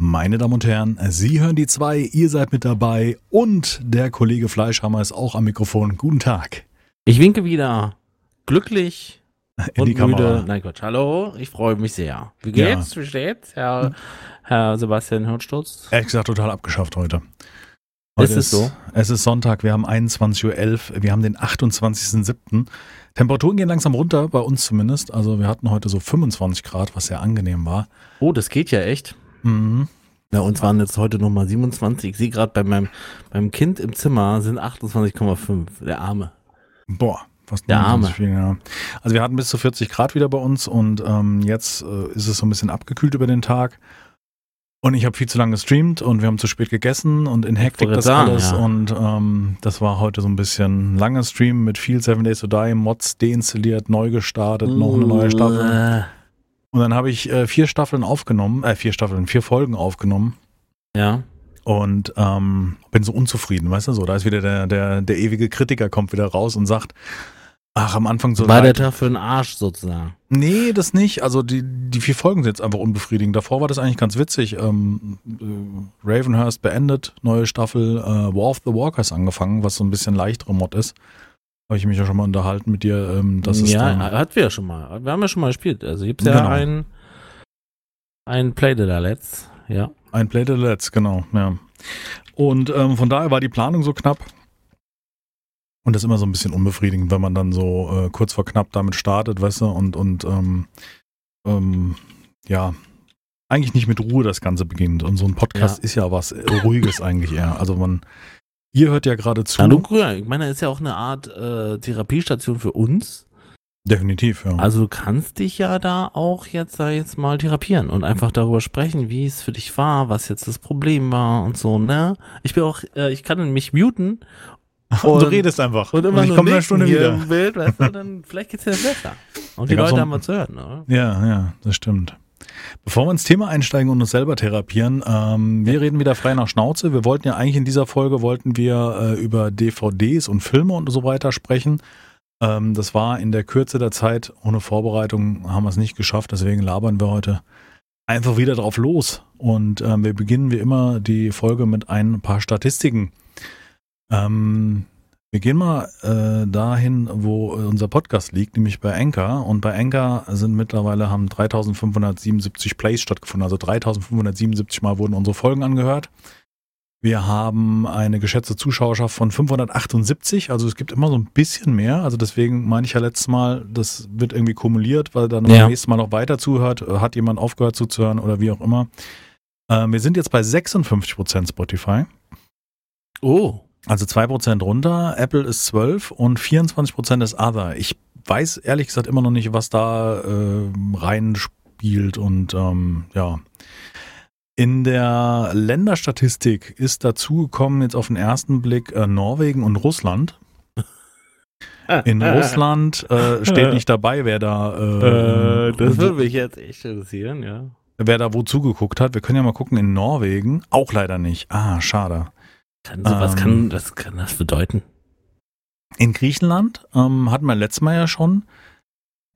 Meine Damen und Herren, Sie hören die zwei, ihr seid mit dabei und der Kollege Fleischhammer ist auch am Mikrofon. Guten Tag. Ich winke wieder. Glücklich In und die Kamera. müde. Nein Gott, hallo, ich freue mich sehr. Wie geht's? Wie steht's, Herr, Herr Sebastian Hirnsturz? Ehrlich gesagt, total abgeschafft heute. Ist es so? Es ist Sonntag, wir haben 21.11 Uhr, wir haben den 28.07. Temperaturen gehen langsam runter, bei uns zumindest. Also wir hatten heute so 25 Grad, was sehr angenehm war. Oh, das geht ja echt. Mhm. Ja, uns waren jetzt heute nochmal 27. Ich sehe gerade bei meinem, beim Kind im Zimmer sind 28,5. Der Arme. Boah, fast Der 29 Arme. viel, ja. Also wir hatten bis zu 40 Grad wieder bei uns und ähm, jetzt äh, ist es so ein bisschen abgekühlt über den Tag. Und ich habe viel zu lange gestreamt und wir haben zu spät gegessen und in Hektik das sagen, alles. ja. Und ähm, das war heute so ein bisschen langer Stream mit viel Seven Days to Die, Mods deinstalliert, neu gestartet, noch eine neue Staffel. Und dann habe ich äh, vier Staffeln aufgenommen, äh, vier Staffeln, vier Folgen aufgenommen. Ja. Und ähm, bin so unzufrieden, weißt du so. Da ist wieder der, der, der ewige Kritiker kommt wieder raus und sagt, ach, am Anfang so. War der Tag für den Arsch sozusagen. Nee, das nicht. Also die, die vier Folgen sind jetzt einfach unbefriedigend. Davor war das eigentlich ganz witzig. Ähm, äh, Ravenhurst beendet, neue Staffel, äh, War of the Walkers angefangen, was so ein bisschen leichtere Mod ist. Habe ich mich ja schon mal unterhalten mit dir. Ähm, das ist ja, dann, hatten wir ja schon mal. Wir haben ja schon mal gespielt. Also gibt's ja Genau. ein, ein Play the Let's. Ja. ein Play the Let's, genau, ja. Und ähm, von daher war die Planung so knapp. Und das ist immer so ein bisschen unbefriedigend, wenn man dann so äh, kurz vor knapp damit startet, weißt du, und, und ähm, ähm, ja, eigentlich nicht mit Ruhe das Ganze beginnt. Und so ein Podcast Ja. ist ja was Ruhiges eigentlich eher. Also man, ihr hört ja gerade zu. Na, du, ja, ich meine, das ist ja auch eine Art äh, Therapiestation für uns. Definitiv, ja. Also du kannst dich ja da auch jetzt, sag ich jetzt mal, therapieren und einfach darüber sprechen, wie es für dich war, was jetzt das Problem war und so, ne? Ich bin auch, äh, ich kann mich muten Und du und- redest einfach. und immer ich nur komme nicken Stunde wieder. im Bild, weißt du, dann vielleicht geht's dir besser. Und die Leute haben was zu hören, ne? Ja, ja, das stimmt. Bevor wir ins Thema einsteigen und uns selber therapieren, ähm, wir reden wieder frei nach Schnauze. Wir wollten ja eigentlich in dieser Folge wollten wir äh, über DVDs und Filme und so weiter sprechen. Ähm, das war in der Kürze der Zeit ohne Vorbereitung haben wir es nicht geschafft. Deswegen labern wir heute einfach wieder drauf los. Und ähm, wir beginnen wie immer die Folge mit ein paar Statistiken. Ähm, wir gehen mal äh, dahin, wo äh, unser Podcast liegt, nämlich bei Anchor. Und bei Anchor sind mittlerweile haben 3577 Plays stattgefunden. Also 3577 Mal wurden unsere Folgen angehört. Wir haben eine geschätzte Zuschauerschaft von 578. Also es gibt immer so ein bisschen mehr. Also deswegen meine ich ja letztes Mal, das wird irgendwie kumuliert, weil dann Ja. beim nächsten Mal noch weiter zuhört. Äh, Hat jemand aufgehört zuzuhören oder wie auch immer. Äh, wir sind jetzt bei 56% Spotify. Oh. Also 2% runter, Apple ist 12 und 24% ist Other. Ich weiß ehrlich gesagt immer noch nicht, was da äh, reinspielt und ähm, ja. In der Länderstatistik ist dazugekommen jetzt auf den ersten Blick äh, Norwegen und Russland. In Russland äh, steht nicht dabei, wer da, äh, Äh, das würde mich jetzt echt interessieren, ja. wer da wo zugeguckt hat. Wir können ja mal gucken in Norwegen. Auch leider nicht. Ah, schade. Kann, so, was, Ähm. kann, was kann das bedeuten? In Griechenland ähm, hatten wir letztes Mal ja schon.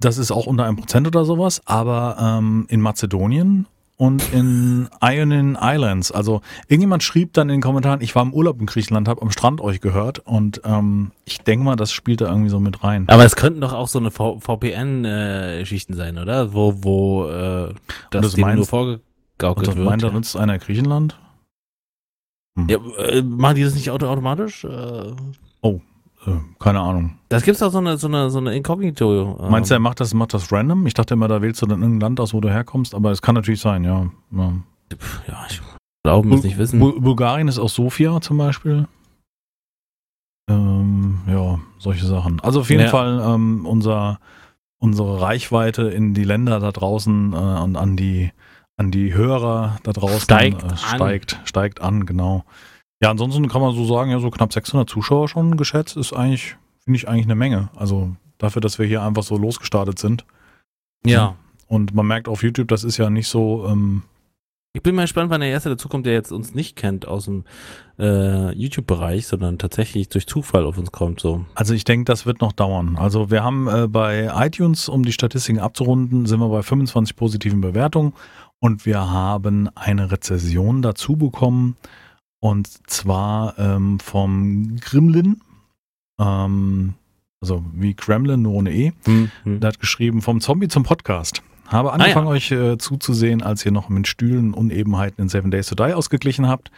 Das ist auch unter einem Prozent oder sowas, aber ähm, in Mazedonien und in Ionian Islands. Also irgendjemand schrieb dann in den Kommentaren, ich war im Urlaub in Griechenland, habe am Strand euch gehört und ähm, ich denke mal, das spielt da irgendwie so mit rein. Aber es könnten doch auch so eine VPN-Geschichten sein, oder? Wo, wo äh, das, das denen nur meinst- vorgegaukelt Und wird. meint, da nutzt einer Griechenland? Ja, äh, machen die das nicht auto automatisch? Äh, Äh, keine Ahnung. das gibt's doch so eine, so eine, so eine Inkognito. ähm, Meinst du, er macht das, macht das random? Ich dachte immer, da wählst du dann irgendein Land aus, wo du herkommst, aber es kann natürlich sein, ja. ja. Ja, ich glaube, muss nicht wissen. Bul Bulgarien ist auch Sofia zum Beispiel. Ähm, ja, solche Sachen. Also auf jeden Ja. Fall ähm, unser, unsere Reichweite in die Länder da draußen äh, und an die, an die Hörer da draußen Steigt äh, an. steigt, steigt an, genau. Ja, ansonsten kann man so sagen, ja, so knapp 600 Zuschauer schon geschätzt, ist eigentlich, finde ich eigentlich eine Menge. Also dafür, dass wir hier einfach so losgestartet sind. ja. Und man merkt auf YouTube, das ist ja nicht so, ähm, Ich bin mal gespannt, wann der Erste dazukommt, der jetzt uns nicht kennt aus dem äh, YouTube-Bereich, sondern tatsächlich durch Zufall auf uns kommt. So. Also ich denke, das wird noch dauern. Also wir haben äh, bei iTunes, um die Statistiken abzurunden, sind wir bei 25 positiven Bewertungen Und wir haben eine Rezession dazu bekommen. Und zwar ähm, vom Gremlin. Ähm, also wie Gremlin, nur ohne E. Hm, hm. Der hat geschrieben, vom Zombie zum Podcast. Habe angefangen, Ah, ja. euch äh, zuzusehen, als ihr noch mit Stühlen Unebenheiten in Seven Days to Die ausgeglichen habt.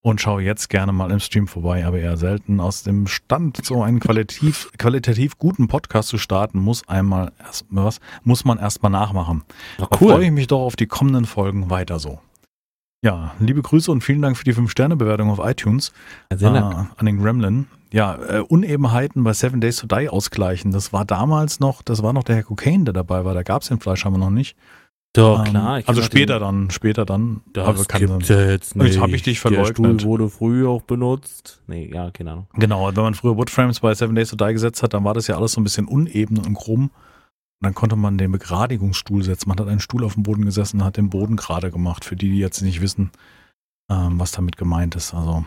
Und schaue jetzt gerne mal im Stream vorbei, aber eher selten. Aus dem Stand, so einen qualitativ, qualitativ guten Podcast zu starten, muss einmal erst was, muss man erstmal nachmachen. Na, Da freue cool. ich mich doch auf die kommenden Folgen weiter so. Ja, liebe Grüße und vielen Dank für die 5-Sterne-Bewertung auf iTunes Sehr äh, an den Gremlin. Ja, äh, Unebenheiten bei Seven Days to Die ausgleichen. Das war damals noch, das war noch der Herr Cocaine, der dabei war. Da gab es den Fleisch aber noch nicht. Doch, Ähm, klar. ich also später dann, später dann. Das gibt's sein. ja jetzt nicht. Jetzt hab ich dich Der verleugnet. Stuhl wurde früher auch benutzt. Nee, ja, keine Ahnung. Genau, wenn man früher Woodframes bei Seven Days to Die gesetzt hat, dann war das ja alles so ein bisschen uneben und krumm. Und dann konnte man den Begradigungsstuhl setzen. Man hat einen Stuhl auf dem Boden gesessen und hat den Boden gerade gemacht. Für die, die jetzt nicht wissen, ähm, was damit gemeint ist. Also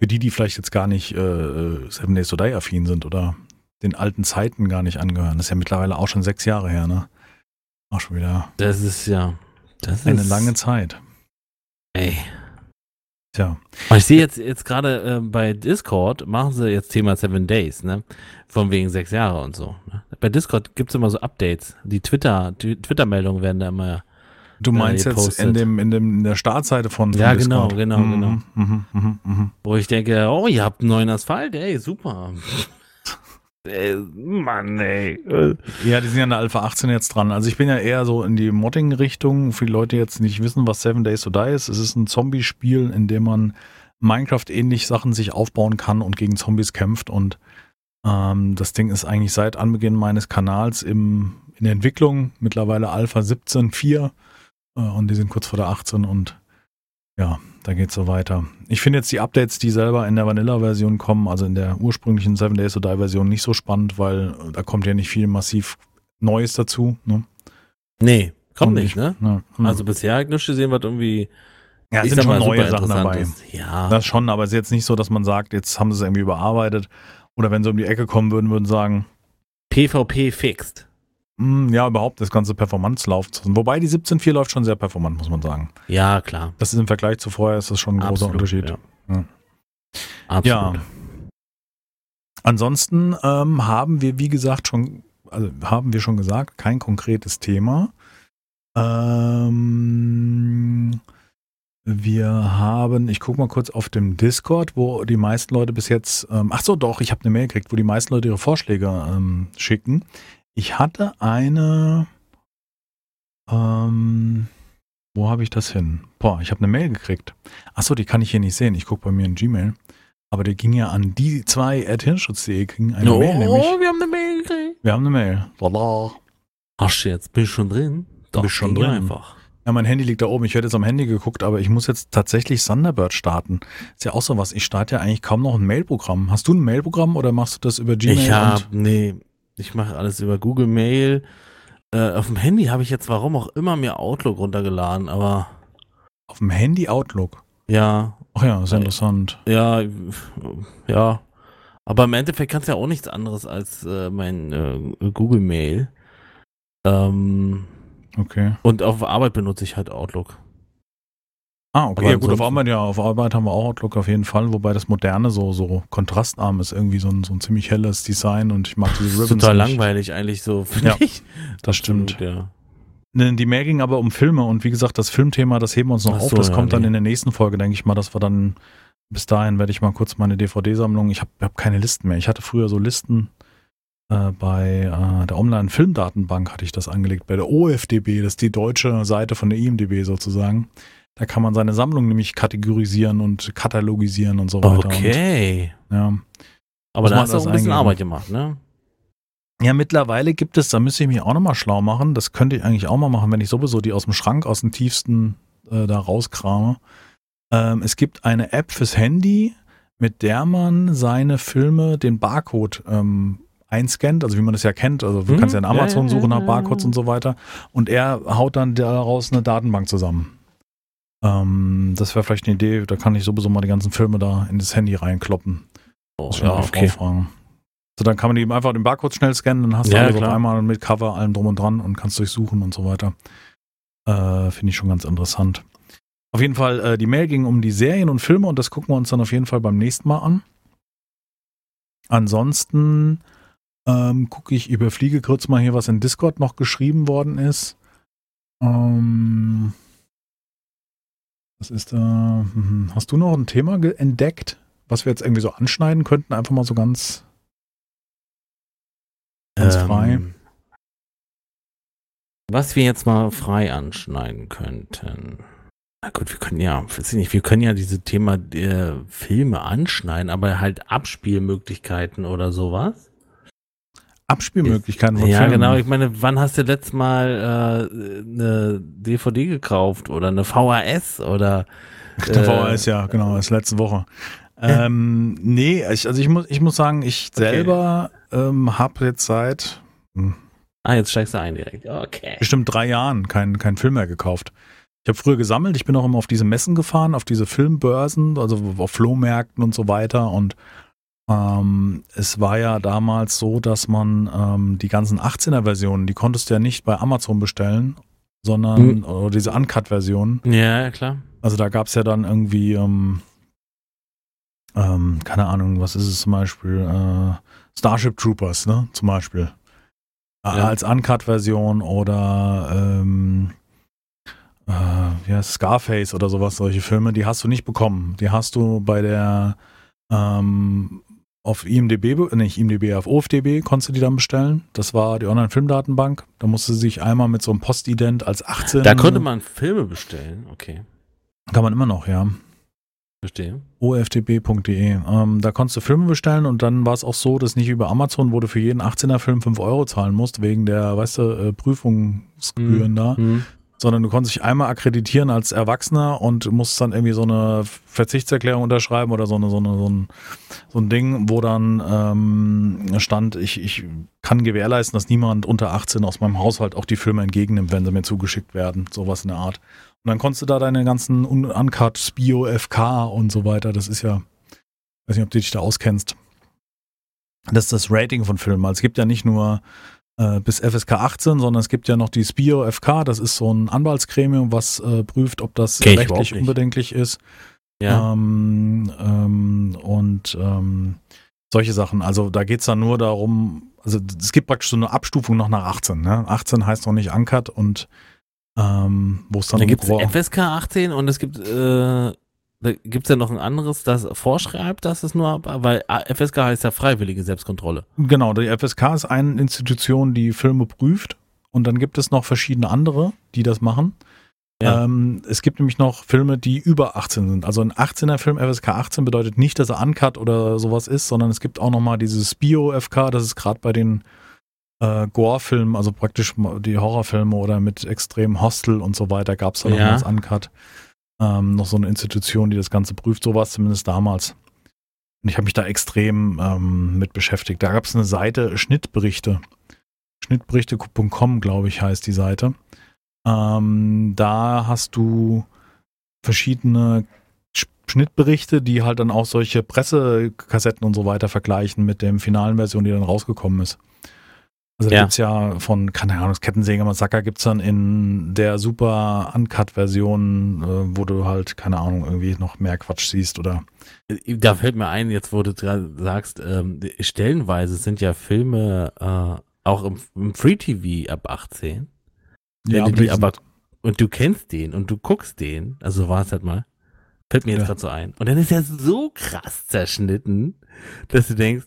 für die, die vielleicht jetzt gar nicht äh, Seven Days to Die affin sind oder den alten Zeiten gar nicht angehören. Das ist ja mittlerweile auch schon sechs Jahre her, ne? Auch schon wieder Das ist ja. Das eine ist, lange Zeit. Ey. Tja, Aber ich sehe jetzt, jetzt gerade äh, bei Discord machen sie jetzt Thema Seven Days, ne? Von wegen sechs Jahre und so. Ne? Bei Discord gibt's immer so Updates. Die Twitter, die Twitter-Meldungen werden da immer. du meinst jetzt in, dem, in, dem, in der Startseite von, von Ja, genau, Discord. genau, Mhm, genau. Mhm, mhm, mhm. Wo ich denke, oh, ihr habt einen neuen Asphalt, ey, super. Ey, Mann, ey. Ja, die sind ja in der Alpha 18 jetzt dran. Also ich bin ja eher so in die Modding-Richtung. Die Leute jetzt nicht wissen, was Seven Days to Die ist. Es ist ein Zombie-Spiel, in dem man Minecraft-ähnlich Sachen sich aufbauen kann und gegen Zombies kämpft. Und ähm, das Ding ist eigentlich seit Anbeginn meines Kanals im, in der Entwicklung. Mittlerweile Alpha 17.4 äh, und die sind kurz vor der 18 und ja, da geht's so weiter. Ich finde jetzt die Updates, die selber in der Vanilla-Version kommen, also in der ursprünglichen Seven Days to Die-Version nicht so spannend, weil da kommt ja nicht viel massiv Neues dazu. Ne? Nee, kommt Und nicht, ich- ne? Hm. Also bisher habe ich nicht gesehen, was irgendwie. ja, es sind schon neue Sachen dabei. ist. Ja. Das schon, aber es ist jetzt nicht so, dass man sagt, jetzt haben sie es irgendwie überarbeitet. Oder wenn sie um die Ecke kommen würden, würden sagen, PvP fixed. Hm, ja, überhaupt das ganze Performance laufen zu lassen. Wobei die 17.4 läuft schon sehr performant, muss man sagen. Ja, klar. Das ist im Vergleich zu vorher ist das schon ein großer Absolut, Unterschied. Ja. Ja. Absolut. Ja. Ansonsten ähm, haben wir, wie gesagt, schon, also haben wir schon gesagt, kein konkretes Thema. Ähm, wir haben, ich gucke mal kurz auf dem Discord, wo die meisten Leute bis jetzt, ähm, ach so, doch, ich habe eine Mail gekriegt, wo die meisten Leute ihre Vorschläge ähm, schicken. Ich hatte eine, ähm, wo habe ich das hin? Boah, ich habe eine Mail gekriegt. Ach so, die kann ich hier nicht sehen. Ich gucke bei mir in Gmail. Aber der ging ja an die zwei at hirnschutz.de ging eine oh, Mail, nämlich. wir haben eine Mail gekriegt. Wir haben eine Mail. Lala. Ach, jetzt bin ich schon drin. Doch, Bist schon drin. Einfach. Ja, mein Handy liegt da oben. Ich hätte jetzt am Handy geguckt, aber ich muss jetzt tatsächlich Thunderbird starten. Ist ja auch so was. Ich starte ja eigentlich kaum noch ein Mailprogramm. Hast du ein Mailprogramm oder machst du das über Gmail? Ich habe, nee, ich mache alles über Google Mail. Äh, auf dem Handy habe ich jetzt, warum auch immer, mir Outlook runtergeladen, aber auf dem Handy Outlook. ja, Ach ja, ist interessant. ja, ja. Aber im Endeffekt kannst du ja auch nichts anderes als äh, mein äh, Google Mail. Ähm, Okay. und auf Arbeit benutze ich halt Outlook. Ah, okay. Ja, gut, auf Arbeit, ja, auf Arbeit haben wir auch Outlook auf jeden Fall, wobei das Moderne so, so kontrastarm ist, irgendwie so ein, so ein ziemlich helles Design und ich mag diese Das ist Ribbons. total nicht. langweilig eigentlich so, finde Ja, ich. Das stimmt. Absolut, Ja. Ne, Die Mail ging aber um Filme und wie gesagt, das Filmthema, das heben wir uns noch Ach auf. so, Das ja, kommt dann nee. in der nächsten Folge, denke ich mal, dass wir dann bis dahin werde ich mal kurz meine DVD-Sammlung. Ich habe hab keine Listen mehr. Ich hatte früher so Listen äh, bei äh, der Online-Filmdatenbank hatte ich das angelegt, bei der OFDB, das ist die deutsche Seite von der IMDB sozusagen. Da kann man seine Sammlung nämlich kategorisieren und katalogisieren und so weiter. Okay. Und, ja. Aber da hast du auch ein bisschen eingeben. Arbeit gemacht, ne? Ja, mittlerweile gibt es, da müsste ich mich auch nochmal schlau machen. Das könnte ich eigentlich auch mal machen, wenn ich sowieso die aus dem Schrank, aus dem tiefsten äh, da rauskrame. Ähm, es gibt eine App fürs Handy, mit der man seine Filme, den Barcode ähm, einscannt, also wie man das ja kennt. Also du Mhm. kannst ja in Amazon ja, suchen nach Barcodes ja. und so weiter. Und er haut dann daraus eine Datenbank zusammen. Ähm, das wäre vielleicht eine Idee, da kann ich sowieso mal die ganzen Filme da in das Handy reinkloppen. Oh, ja, okay. So, dann kann man eben einfach den Barcode schnell scannen, dann hast du Ja, alles auf einmal mit Cover, allem drum und dran und kannst durchsuchen und so weiter. Äh, Finde ich schon ganz interessant. Auf jeden Fall, äh, die Mail ging um die Serien und Filme und das gucken wir uns dann auf jeden Fall beim nächsten Mal an. Ansonsten ähm, gucke ich, überfliege kurz mal hier, was in Discord noch geschrieben worden ist. Ähm, was ist da? Hm, hast du noch ein Thema entdeckt, was wir jetzt irgendwie so anschneiden könnten? Einfach mal so ganz, ganz ähm, frei. Was wir jetzt mal frei anschneiden könnten. Na gut, wir können ja, weiß nicht, wir können ja diese Thema äh, Filme anschneiden, aber halt Abspielmöglichkeiten oder sowas. Abspielmöglichkeiten von Ja, Filmen. genau. Ich meine, wann hast du letztes Mal äh, eine DVD gekauft oder eine VHS oder äh, eine VHS, ja, genau, das ist letzte Woche. ähm, nee, ich, also ich muss, ich muss sagen, ich okay. selber ähm, habe jetzt seit hm, Ah, jetzt steigst du ein direkt. Okay. Bestimmt drei Jahren keinen kein Film mehr gekauft. Ich habe früher gesammelt, ich bin auch immer auf diese Messen gefahren, auf diese Filmbörsen, also auf Flohmärkten und so weiter. Und ähm, es war ja damals so, dass man ähm, die ganzen 18er-Versionen, die konntest du ja nicht bei Amazon bestellen, sondern mhm. diese Uncut-Versionen. Ja, klar. Also da gab es ja dann irgendwie, ähm, ähm, keine Ahnung, was ist es zum Beispiel, äh, Starship Troopers, ne, zum Beispiel. Ja. Als Uncut-Version oder ähm, äh, ja, Scarface oder sowas, solche Filme, die hast du nicht bekommen. Die hast du bei der ähm, auf IMDB, nicht IMDB, auf OFDB konntest du die dann bestellen. Das war die Online-Filmdatenbank. Da musste sich einmal mit so einem Postident als 18. Da konnte man Filme bestellen, okay. Kann man immer noch, ja. Verstehe. ofdb.de. Ähm, da konntest du Filme bestellen und dann war es auch so, dass nicht über Amazon, wo du für jeden 18er Film 5 Euro zahlen musst, wegen der, weißt du, äh, Prüfungsgebühren mhm. da, mhm sondern du konntest dich einmal akkreditieren als Erwachsener und musst dann irgendwie so eine Verzichtserklärung unterschreiben oder so, eine, so, eine, so, ein, so ein Ding, wo dann ähm, stand, ich, ich kann gewährleisten, dass niemand unter 18 aus meinem Haushalt auch die Filme entgegennimmt, wenn sie mir zugeschickt werden, sowas in der Art. Und dann konntest du da deine ganzen Uncut, Spio, FK und so weiter, das ist ja, weiß nicht, ob du dich da auskennst. Das ist das Rating von Filmen. Also es gibt ja nicht nur äh, bis FSK 18, sondern es gibt ja noch die SPIO FK, das ist so ein Anwaltsgremium, was äh, prüft, ob das okay, rechtlich unbedenklich ist. Ja. Ähm, ähm, und ähm, solche Sachen. Also da geht es dann nur darum, also es gibt praktisch so eine Abstufung noch nach 18. Ne? 18 heißt noch nicht Uncut und ähm, wo es dann. Da gibt es FSK 18 und es gibt äh, gibt es ja noch ein anderes, das vorschreibt, dass es nur, weil FSK heißt ja freiwillige Selbstkontrolle. Genau, die FSK ist eine Institution, die Filme prüft und dann gibt es noch verschiedene andere, die das machen. Ja. Ähm, es gibt nämlich noch Filme, die über 18 sind. Also ein 18er Film FSK 18 bedeutet nicht, dass er uncut oder sowas ist, sondern es gibt auch nochmal dieses Bio-FK, das ist gerade bei den äh, Gore-Filmen, also praktisch die Horrorfilme oder mit extrem Hostel und so weiter, gab es da noch ja. als Uncut ähm, noch so eine Institution, die das Ganze prüft. So war es zumindest damals. Und ich habe mich da extrem ähm, mit beschäftigt. Da gab es eine Seite Schnittberichte. Schnittberichte.com, glaube ich, heißt die Seite. Ähm, da hast du verschiedene Schnittberichte, die halt dann auch solche Pressekassetten und so weiter vergleichen mit der finalen Version, die dann rausgekommen ist. Also da ja. es ja von, keine Ahnung, das Kettensäger Massaker gibt es dann in der super Uncut-Version, äh, wo du halt, keine Ahnung, irgendwie noch mehr Quatsch siehst oder. Da fällt mir ein, jetzt wo du sagst, ähm, stellenweise sind ja Filme äh, auch im, im Free TV ab 18. Ja, aber, die, aber und du kennst den und du guckst den, also war es halt mal. Fällt mir jetzt ja. gerade so ein. Und dann ist er so krass zerschnitten, dass du denkst,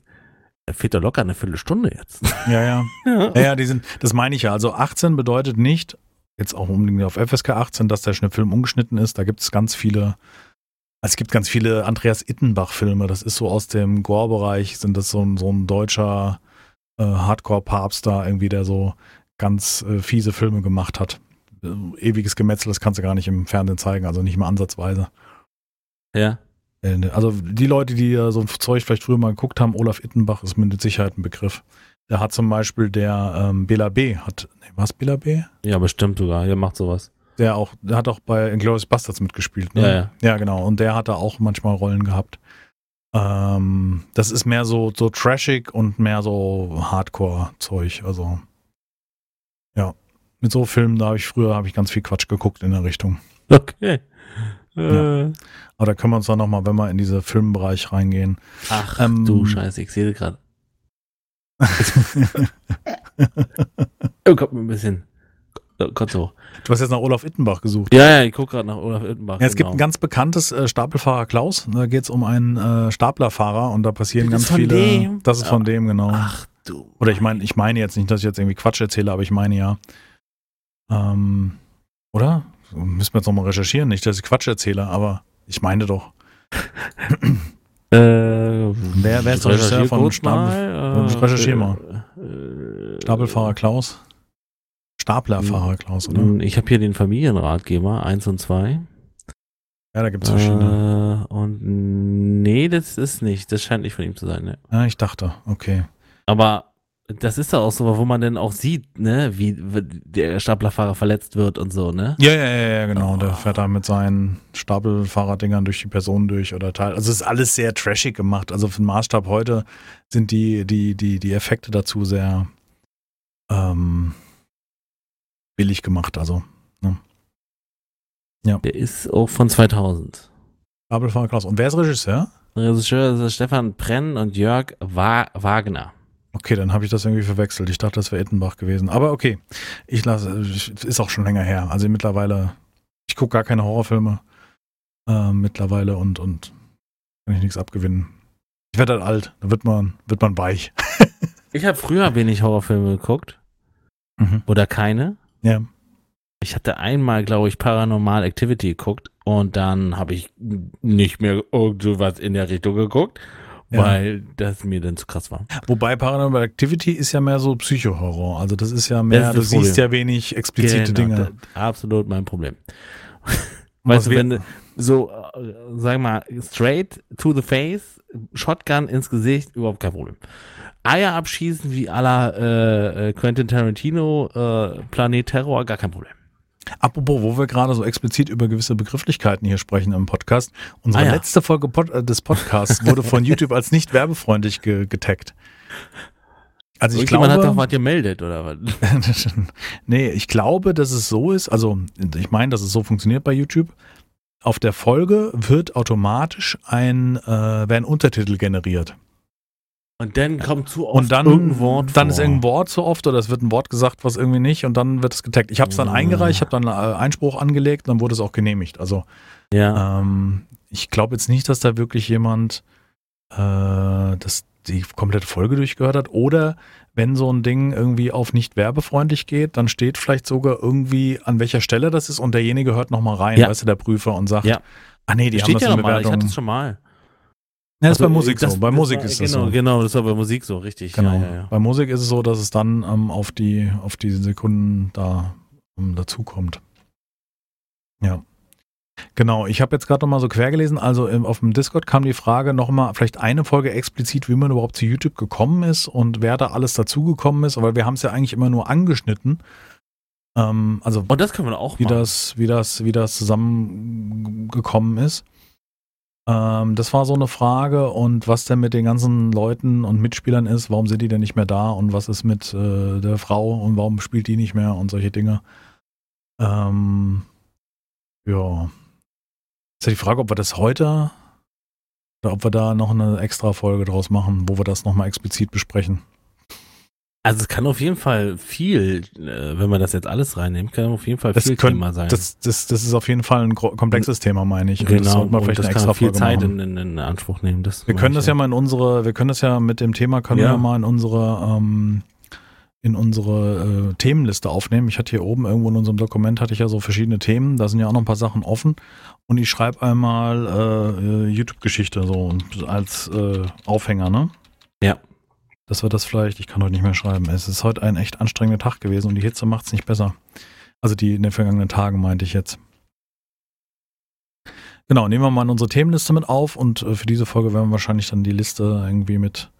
fehlt da locker eine Viertelstunde jetzt. Ja, ja. ja, ja, die sind, das meine ich ja. Also 18 bedeutet nicht, jetzt auch unbedingt auf FSK 18, dass der Film umgeschnitten ist. Da gibt es ganz viele, es gibt ganz viele Andreas Ittenbach-Filme. Das ist so aus dem Gore-Bereich, sind das so ein, so ein deutscher äh, Hardcore-Papst da irgendwie, der so ganz äh, fiese Filme gemacht hat. Äh, ewiges Gemetzel, das kannst du gar nicht im Fernsehen zeigen, also nicht mal ansatzweise. Ja. Äh, ne, also die Leute, die so ein Zeug vielleicht früher mal geguckt haben, Olaf Ittenbach ist mit Sicherheit ein Begriff. Der hat zum Beispiel der ähm, Bela B. hat, nee, was Bela B? Ja, bestimmt sogar, der macht sowas. Der auch, der hat auch bei Inglourious Bastards mitgespielt, ne? Ja, ja. ja, genau. Und der hat da auch manchmal Rollen gehabt. Ähm, das ist mehr so, so trashig und mehr so Hardcore-Zeug, also ja. mit so Filmen, da habe ich früher habe ich ganz viel Quatsch geguckt in der Richtung. Okay. Ja. Äh. Aber da können wir uns dann nochmal, wenn wir in diesen Filmbereich reingehen. Ach ähm, du Scheiße, ich sehe gerade. oh, kommt mir ein bisschen. Gott so. Du hast jetzt nach Olaf Ittenbach gesucht. Ja, ja, ich gucke gerade nach Olaf Ittenbach. Ja, es genau. gibt ein ganz bekanntes äh, Stapelfahrer Klaus. Da geht es um einen äh, Staplerfahrer und da passieren das ganz viele. Dem? Das ist ja. von dem, genau. Ach du. Oder ich meine, ich meine jetzt nicht, dass ich jetzt irgendwie Quatsch erzähle, aber ich meine ja. Ähm, oder? Müssen wir jetzt nochmal recherchieren, nicht, dass ich Quatsch erzähle, aber ich meine doch. äh, wer, wer ist der Regisseur von Stapel? Äh, recherchier mal. Äh, Stapelfahrer Klaus. Staplerfahrer Klaus, oder? Hm, ich habe hier den Familienratgeber 1 und 2. Ja, da gibt es verschiedene. Äh, und nee, das ist nicht. Das scheint nicht von ihm zu sein. Ne? Ja, ich dachte, okay. Aber das ist doch auch so, wo man dann auch sieht, ne, wie der Staplerfahrer verletzt wird und so, ne? Ja, ja, ja, ja genau. Oh. Der fährt da mit seinen Stapelfahrraddingern durch die Person durch oder Teil. Also es ist alles sehr trashig gemacht. Also für den Maßstab heute sind die, die, die, die Effekte dazu sehr ähm, billig gemacht. Also, ne? Ja. Der ist auch von 2000. Stapelfahrer Klaus. Und wer ist Regisseur? Regisseur ist Stefan Brenn und Jörg Wagner. Okay, dann habe ich das irgendwie verwechselt. Ich dachte, das wäre Ittenbach gewesen. Aber okay, ich lasse, ist auch schon länger her. Also mittlerweile, ich gucke gar keine Horrorfilme äh, mittlerweile und, und kann ich nichts abgewinnen. Ich werde halt alt, da wird man, wird man weich. ich habe früher wenig Horrorfilme geguckt. Mhm. Oder keine. Ja. Ich hatte einmal, glaube ich, Paranormal Activity geguckt und dann habe ich nicht mehr irgendwas in der Richtung geguckt ja. weil das mir dann zu krass war. Wobei Paranormal Activity ist ja mehr so Psychohorror. Also das ist ja mehr, ist du siehst ja wenig explizite genau, Dinge. absolut mein Problem. weißt du, wenn du so, äh, sag mal, straight to the face, Shotgun ins Gesicht, überhaupt kein Problem. Eier abschießen wie aller äh, äh, Quentin Tarantino, äh, Planet Terror, gar kein Problem. Apropos, wo wir gerade so explizit über gewisse Begrifflichkeiten hier sprechen im Podcast. Unsere ah, ja. letzte Folge Pod äh, des Podcasts wurde von YouTube als nicht werbefreundlich ge getaggt. Also ich glaube, hat doch was gemeldet oder was? nee, ich glaube, dass es so ist. Also ich meine, dass es so funktioniert bei YouTube. Auf der Folge wird automatisch ein äh, werden Untertitel generiert. Und dann kommt zu oft und dann, irgendein Wort Dann vor. ist irgendein Wort zu oft oder es wird ein Wort gesagt, was irgendwie nicht und dann wird es getaggt. Ich habe es dann eingereicht, ich habe dann einen Einspruch angelegt, dann wurde es auch genehmigt. Also ja. ähm, ich glaube jetzt nicht, dass da wirklich jemand äh, das, die komplette Folge durchgehört hat. Oder wenn so ein Ding irgendwie auf nicht werbefreundlich geht, dann steht vielleicht sogar irgendwie, an welcher Stelle das ist und derjenige hört nochmal rein, ja. weißt du, der Prüfer und sagt, ja. ah nee, die steht haben das ja in Bewertung. Mal, ich hatte es schon mal. Ja, das also, ist bei Musik das, so. Bei Musik war, ist es genau, so. Genau, das war bei Musik so, richtig. Genau. Ja, ja. Bei Musik ist es so, dass es dann ähm, auf die auf die Sekunden da um, dazukommt. Ja. Genau, ich habe jetzt gerade nochmal so quer gelesen, also im, auf dem Discord kam die Frage nochmal, vielleicht eine Folge explizit, wie man überhaupt zu YouTube gekommen ist und wer da alles dazugekommen ist, aber wir haben es ja eigentlich immer nur angeschnitten. Ähm, also und das können wir auch wie machen. das, wie das, wie das zusammengekommen ist. Ähm, das war so eine Frage und was denn mit den ganzen Leuten und Mitspielern ist, warum sind die denn nicht mehr da und was ist mit äh, der Frau und warum spielt die nicht mehr und solche Dinge. Ähm, ja. Ist ja die Frage, ob wir das heute oder ob wir da noch eine extra Folge draus machen, wo wir das nochmal explizit besprechen. Also es kann auf jeden Fall viel, äh, wenn man das jetzt alles reinnimmt, kann auf jeden Fall viel können, Thema sein. Das, das, das ist auf jeden Fall ein komplexes Thema, meine ich. Genau, und das sollte man vielleicht das extra viel Folge Zeit in, in, in, Anspruch nehmen. Das wir können das ja mal in unsere, wir können das ja mit dem Thema, können ja. wir mal in unsere ähm, in unsere äh, Themenliste aufnehmen. Ich hatte hier oben irgendwo in unserem Dokument hatte ich ja so verschiedene Themen. Da sind ja auch noch ein paar Sachen offen. Und ich schreibe einmal äh, YouTube-Geschichte so als äh, Aufhänger, ne? Ja dass wir das vielleicht, ich kann heute nicht mehr schreiben. Es ist heute ein echt anstrengender Tag gewesen und die Hitze macht es nicht besser. Also die in den vergangenen Tagen meinte ich jetzt. Genau, nehmen wir mal unsere Themenliste mit auf und äh, für diese Folge werden wir wahrscheinlich dann die Liste irgendwie mit,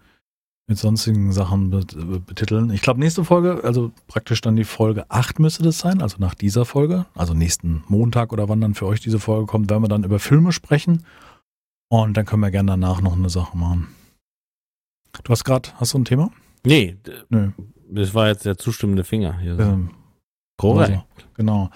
mit sonstigen Sachen betiteln. Ich glaube, nächste Folge, also praktisch dann die Folge 8 müsste das sein, also nach dieser Folge, also nächsten Montag oder wann dann für euch diese Folge kommt, werden wir dann über Filme sprechen und dann können wir gerne danach noch eine Sache machen. Du hast gerade, hast du ein Thema? Nee, Nö. das war jetzt der zustimmende Finger. Hier. Ähm, Korrekt. Also, genau.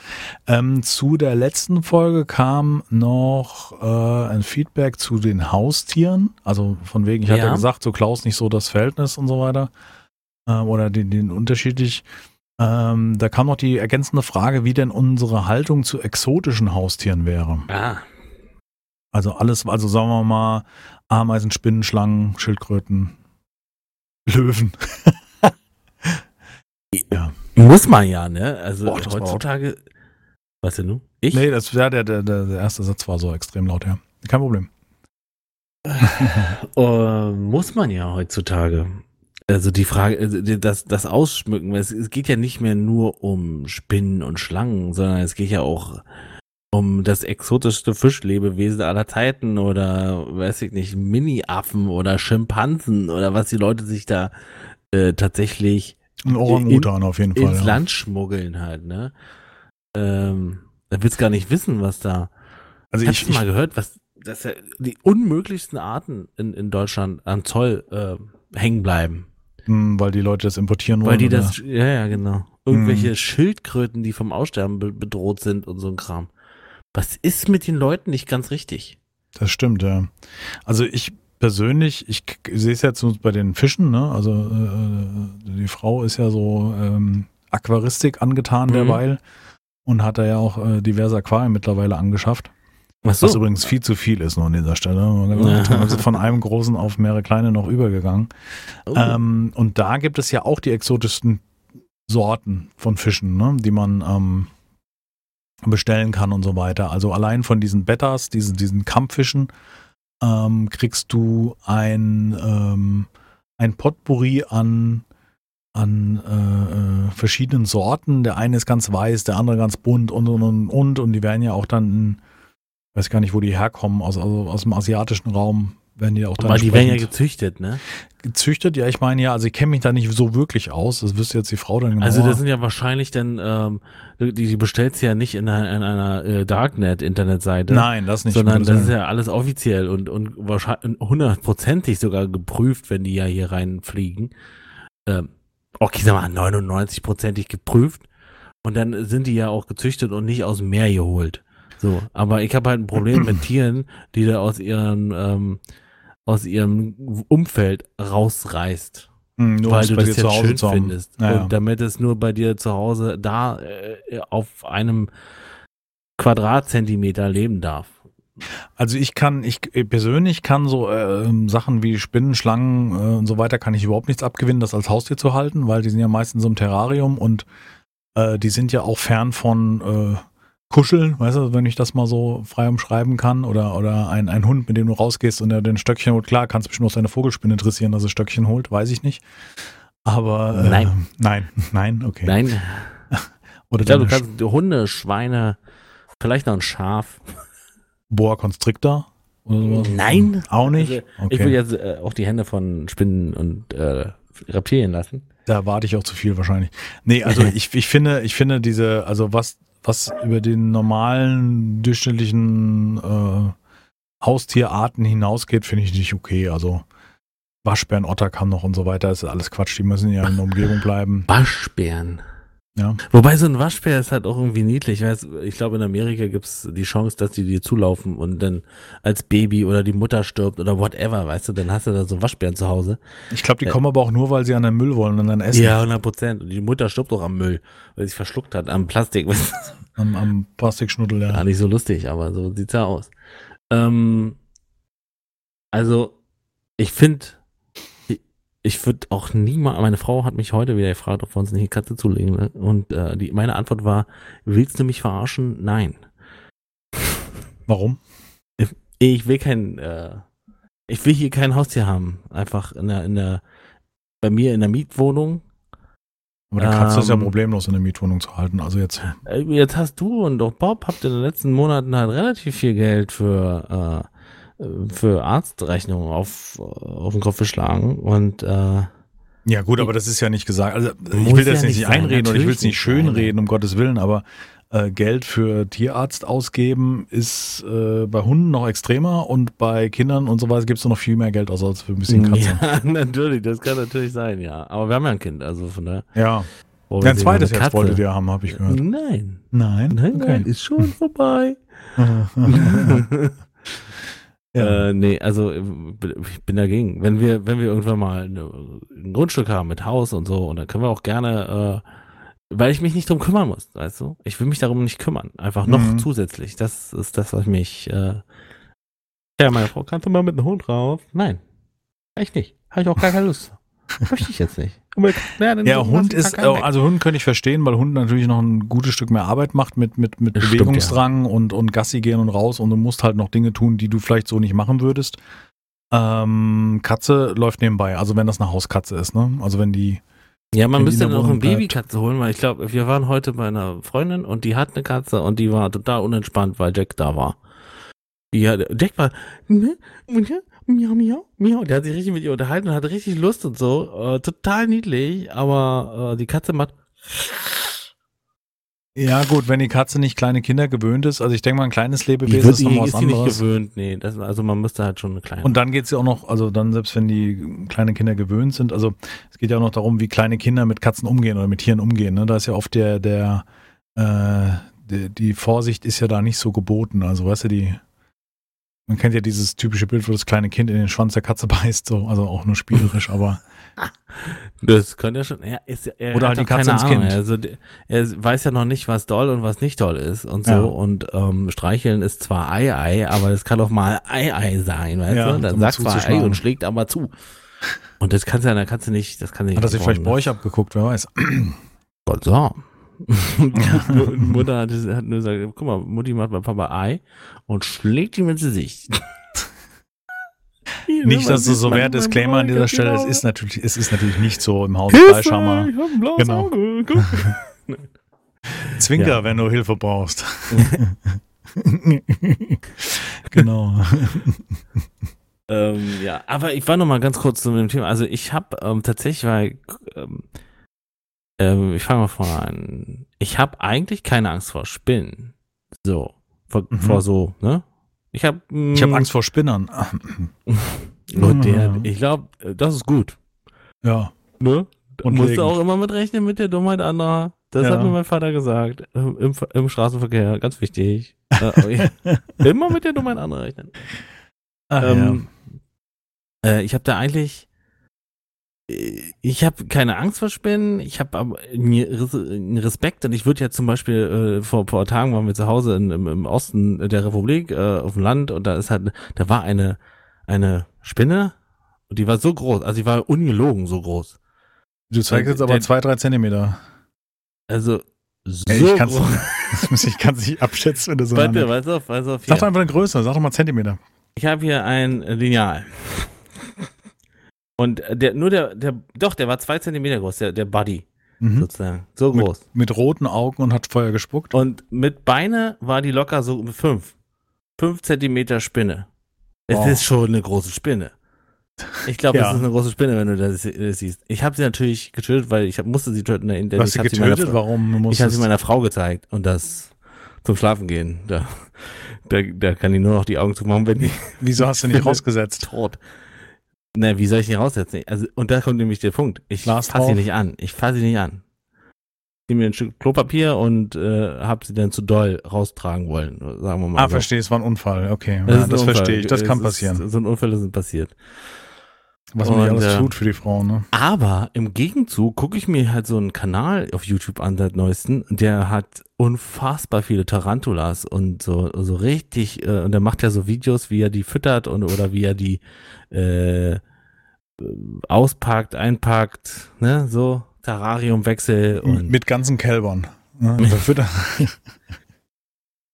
Ähm, zu der letzten Folge kam noch äh, ein Feedback zu den Haustieren. Also von wegen, ich ja. hatte gesagt, so Klaus nicht so das Verhältnis und so weiter. Äh, oder den, den unterschiedlich. Ähm, da kam noch die ergänzende Frage, wie denn unsere Haltung zu exotischen Haustieren wäre. Ah. Also alles, also sagen wir mal, Ameisen, Spinnen, Schlangen, Schildkröten, Löwen. ja. Muss man ja, ne? Also Boah, heutzutage. Was denn du? Ich? Nee, das, ja, der, der, der erste Satz war so extrem laut, ja. Kein Problem. uh, muss man ja heutzutage. Also die Frage, also das, das Ausschmücken, es, es geht ja nicht mehr nur um Spinnen und Schlangen, sondern es geht ja auch um das exotischste Fischlebewesen aller Zeiten oder weiß ich nicht, Mini-Affen oder Schimpansen oder was die Leute sich da äh, tatsächlich ein Orang-Utan auf jeden Fall. Ins ja. Land schmuggeln halt, ne? Ähm, da willst gar nicht wissen, was da. Also Hast ich, du mal gehört, was dass ja die unmöglichsten Arten in, in Deutschland an Zoll äh, hängen bleiben. Hm, weil die Leute das importieren wollen. Weil die oder? das, ja, ja, genau. Irgendwelche hm. Schildkröten, die vom Aussterben be bedroht sind und so ein Kram. Was ist mit den Leuten nicht ganz richtig? Das stimmt, ja. Also ich persönlich, ich sehe es jetzt bei den Fischen, ne? Also äh, die Frau ist ja so ähm, Aquaristik angetan mhm. derweil und hat da ja auch äh, diverse Aquarien mittlerweile angeschafft. So. Was übrigens viel zu viel ist nur an dieser Stelle. Also von einem großen auf mehrere kleine noch übergegangen. Oh. Ähm, und da gibt es ja auch die exotischsten Sorten von Fischen, ne? die man ähm, bestellen kann und so weiter. Also allein von diesen Bettas, diesen, diesen Kampffischen, ähm, kriegst du ein, ähm, ein Potpourri an, an äh, äh, verschiedenen Sorten. Der eine ist ganz weiß, der andere ganz bunt und und und und. Und die werden ja auch dann, in, weiß gar nicht, wo die herkommen, aus, also aus dem asiatischen Raum werden die auch dann. Weil die werden ja gezüchtet, ne? Gezüchtet, ja, ich meine ja, also ich kenne mich da nicht so wirklich aus, das wüsste jetzt die Frau dann genau. Also das sind ja wahrscheinlich dann, ähm, die, die bestellt sie ja nicht in einer, in einer äh, Darknet-Internetseite. Nein, das nicht. Sondern das ist ja alles offiziell und, und wahrscheinlich hundertprozentig sogar geprüft, wenn die ja hier reinfliegen. Ähm, okay, sag mal, 99-prozentig geprüft. Und dann sind die ja auch gezüchtet und nicht aus dem Meer geholt. So, aber ich habe halt ein Problem mit Tieren, die da aus ihren ähm, aus ihrem Umfeld rausreißt. Mhm, nur weil du das jetzt schön findest. Ja, und damit es nur bei dir zu Hause da äh, auf einem Quadratzentimeter leben darf. Also ich kann, ich persönlich kann so äh, Sachen wie Spinnen, Schlangen äh, und so weiter, kann ich überhaupt nichts abgewinnen, das als Haustier zu halten, weil die sind ja meistens so im Terrarium und äh, die sind ja auch fern von äh, kuscheln, weißt du, wenn ich das mal so frei umschreiben kann, oder, oder ein, ein Hund, mit dem du rausgehst und der den Stöckchen holt, klar, kannst du bestimmt auch deine Vogelspinne interessieren, dass er Stöckchen holt, weiß ich nicht. Aber äh, nein. Nein, nein, okay. Nein. oder ich glaube, du kannst Hunde, Schweine, vielleicht noch ein Schaf. Boa Constrictor? Nein. Auch nicht? Also, okay. Ich will jetzt äh, auch die Hände von Spinnen und äh, Reptilien lassen. Da warte ich auch zu viel wahrscheinlich. Nee, also ich, ich finde, ich finde diese, also was was über den normalen, durchschnittlichen äh, Haustierarten hinausgeht, finde ich nicht okay. Also Waschbären, Otterkamm noch und so weiter, ist alles Quatsch. Die müssen ja in der Umgebung bleiben. Waschbären. Ja. Wobei so ein Waschbär ist halt auch irgendwie niedlich. Ich, weiß, ich glaube, in Amerika gibt es die Chance, dass die dir zulaufen und dann als Baby oder die Mutter stirbt oder whatever, weißt du, dann hast du da so Waschbären zu Hause. Ich glaube, die äh, kommen aber auch nur, weil sie an den Müll wollen und dann essen. Ja, 100 Prozent. Und die Mutter stirbt auch am Müll, weil sie sich verschluckt hat, am Plastik. Am, am Plastikschnuddel, ja. Gar nicht so lustig, aber so sieht's ja aus. Ähm, also, ich finde, ich würde auch niemals, meine Frau hat mich heute wieder gefragt, ob wir uns nicht eine Katze zulegen. Ne? Und äh, die, meine Antwort war, willst du mich verarschen? Nein. Warum? Ich, ich will kein, äh, ich will hier kein Haustier haben. Einfach in der, in der, bei mir in der Mietwohnung. Aber der Katze ähm, ist ja ähm, problemlos in der Mietwohnung zu halten. Also jetzt. Äh, jetzt hast du und auch Bob habt in den letzten Monaten halt relativ viel Geld für, äh, für Arztrechnungen auf, auf den Kopf geschlagen und äh, ja gut, aber das ist ja nicht gesagt. Also ich will das ja nicht, nicht einreden und ich will es nicht schönreden, um Gottes Willen, aber äh, Geld für Tierarzt ausgeben ist äh, bei Hunden noch extremer und bei Kindern und so weiter gibt es noch viel mehr Geld aus als für ein bisschen Katze. Ja, natürlich, das kann natürlich sein, ja. Aber wir haben ja ein Kind, also von daher. Ja. froh. Ja, ein zweites jetzt wolltet ihr haben, habe ich gehört. Nein. Nein? Nein, okay. nein, ist schon vorbei. ja. Äh, nee, also ich bin dagegen. Wenn wir, wenn wir irgendwann mal ein Grundstück haben mit Haus und so, und dann können wir auch gerne, äh, weil ich mich nicht drum kümmern muss, weißt du? Ich will mich darum nicht kümmern. Einfach noch mhm. zusätzlich. Das ist das, was mich. Äh, ja, meine Frau, kannst du mal mit dem Hund raus? Nein. Echt nicht. Habe ich auch gar keine Lust. Möchte ich jetzt nicht. Ja, ja Hund ist, also Hund könnte ich verstehen, weil Hund natürlich noch ein gutes Stück mehr Arbeit macht mit, mit, mit Bewegungsdrang Stimmt, ja. und, und Gassi gehen und raus und du musst halt noch Dinge tun, die du vielleicht so nicht machen würdest. Ähm, Katze läuft nebenbei, also wenn das eine Hauskatze ist, ne? Also wenn die. Ja, man müsste dann auch eine Babykatze holen, weil ich glaube, wir waren heute bei einer Freundin und die hat eine Katze und die war total unentspannt, weil Jack da war. Ja, Jack war, ne, miau, miau, miau. Der hat sich richtig mit ihr unterhalten und hatte richtig Lust und so. Äh, total niedlich, aber äh, die Katze macht. Ja, gut, wenn die Katze nicht kleine Kinder gewöhnt ist, also ich denke mal, ein kleines Lebewesen ist noch was ist anderes. nicht gewöhnt, nee, das, also man müsste halt schon eine kleine. Und dann geht es ja auch noch, also dann selbst wenn die kleine Kinder gewöhnt sind, also es geht ja auch noch darum, wie kleine Kinder mit Katzen umgehen oder mit Tieren umgehen. Ne? Da ist ja oft der, der, äh, die, die Vorsicht ist ja da nicht so geboten. Also weißt du, die man kennt ja dieses typische Bild, wo das kleine Kind in den Schwanz der Katze beißt, so, also auch nur spielerisch, aber. Das könnte ja schon, er ist, er Oder halt die Katze ins Ahnung. Kind. Also, er weiß ja noch nicht, was doll und was nicht doll ist und so. Ja. Und ähm, streicheln ist zwar Ei-Ei, aber es kann auch mal Ei-Ei sein, weißt ja, du? Dann sagt zwar Ei und schlägt aber zu. Und das kannst du ja, da kannst du nicht, das kann nicht. Hat er sich vielleicht bei euch abgeguckt, wer weiß. Gott so. Mutter hat, hat nur gesagt, guck mal, Mutti macht bei Papa Ei und schlägt ihm ins Gesicht. nicht, dass du so mehr Disclaimer an dieser Stelle, es ist natürlich, es ist natürlich nicht so im Haus Fleischhammer. Ich hab ein blaues genau. Auge. Zwinker, ja. wenn du Hilfe brauchst. genau. ähm, ja, aber ich war noch mal ganz kurz zu dem Thema. Also ich habe ähm, tatsächlich, weil ähm, ähm, ich fange mal vorne an. Ich habe eigentlich keine Angst vor Spinnen. So. Vor, mhm. vor so, ne? Ich habe Ich habe mm, Angst vor Spinnern. Nur der, ich glaube, das ist gut. Ja. Ne? Und musst du auch immer mitrechnen mit der Dummheit anderer. Das ja. hat mir mein Vater gesagt. Im, im Straßenverkehr, ganz wichtig. Äh, immer mit der Dummheit anderer rechnen. Ach, ähm, ja. äh, ich habe da eigentlich ich habe keine Angst vor Spinnen, ich habe aber einen Respekt und ich würde ja zum Beispiel äh, vor, vor Tagen waren wir zu Hause in, im, im Osten der Republik äh, auf dem Land und da ist halt, da war eine eine Spinne und die war so groß, also die war ungelogen so groß. Du zeigst jetzt aber der, zwei, drei Zentimeter. Also so hey, ich kann's, ich kann es nicht abschätzen, wenn du so Warte, weiß auf, weiß auf. Sag doch einfach eine Größe, sag doch mal Zentimeter. Ich habe hier ein Lineal. Und der, nur der, der, doch, der war zwei Zentimeter groß, der, der Buddy. Mhm. Sozusagen. So groß. Mit, mit, roten Augen und hat Feuer gespuckt. Und mit Beine war die locker so fünf. Fünf Zentimeter Spinne. Es wow. ist schon eine große Spinne. Ich glaube, ja. es ist eine große Spinne, wenn du das, das siehst. Ich habe sie natürlich getötet, weil ich hab, musste sie töten. Denn Was ich sie getötet? Warum Ich habe sie meiner Frau gezeigt und das zum Schlafen gehen. Da, da, da kann die nur noch die Augen zumachen, wenn die. Wieso hast du nicht rausgesetzt? Tot. Na, wie soll ich die raussetzen? Also, und da kommt nämlich der Punkt. Ich fasse sie nicht an. Ich fasse sie nicht an. Ich nehme mir ein Stück Klopapier und äh, habe sie dann zu doll raustragen wollen, sagen wir mal. Ah, so. verstehe, es war ein Unfall. Okay, das, ja, das verstehe ich. Das kann passieren. Ist, so ein Unfälle sind passiert. Was man und, alles äh, tut für die Frauen, ne? Aber im Gegenzug gucke ich mir halt so einen Kanal auf YouTube an seit neuesten, der hat unfassbar viele Tarantulas und so, so richtig, äh, und der macht ja so Videos, wie er die füttert und oder wie er die äh, auspackt, einpackt, ne, so Terrariumwechsel und mit ganzen Kälbern. Ne?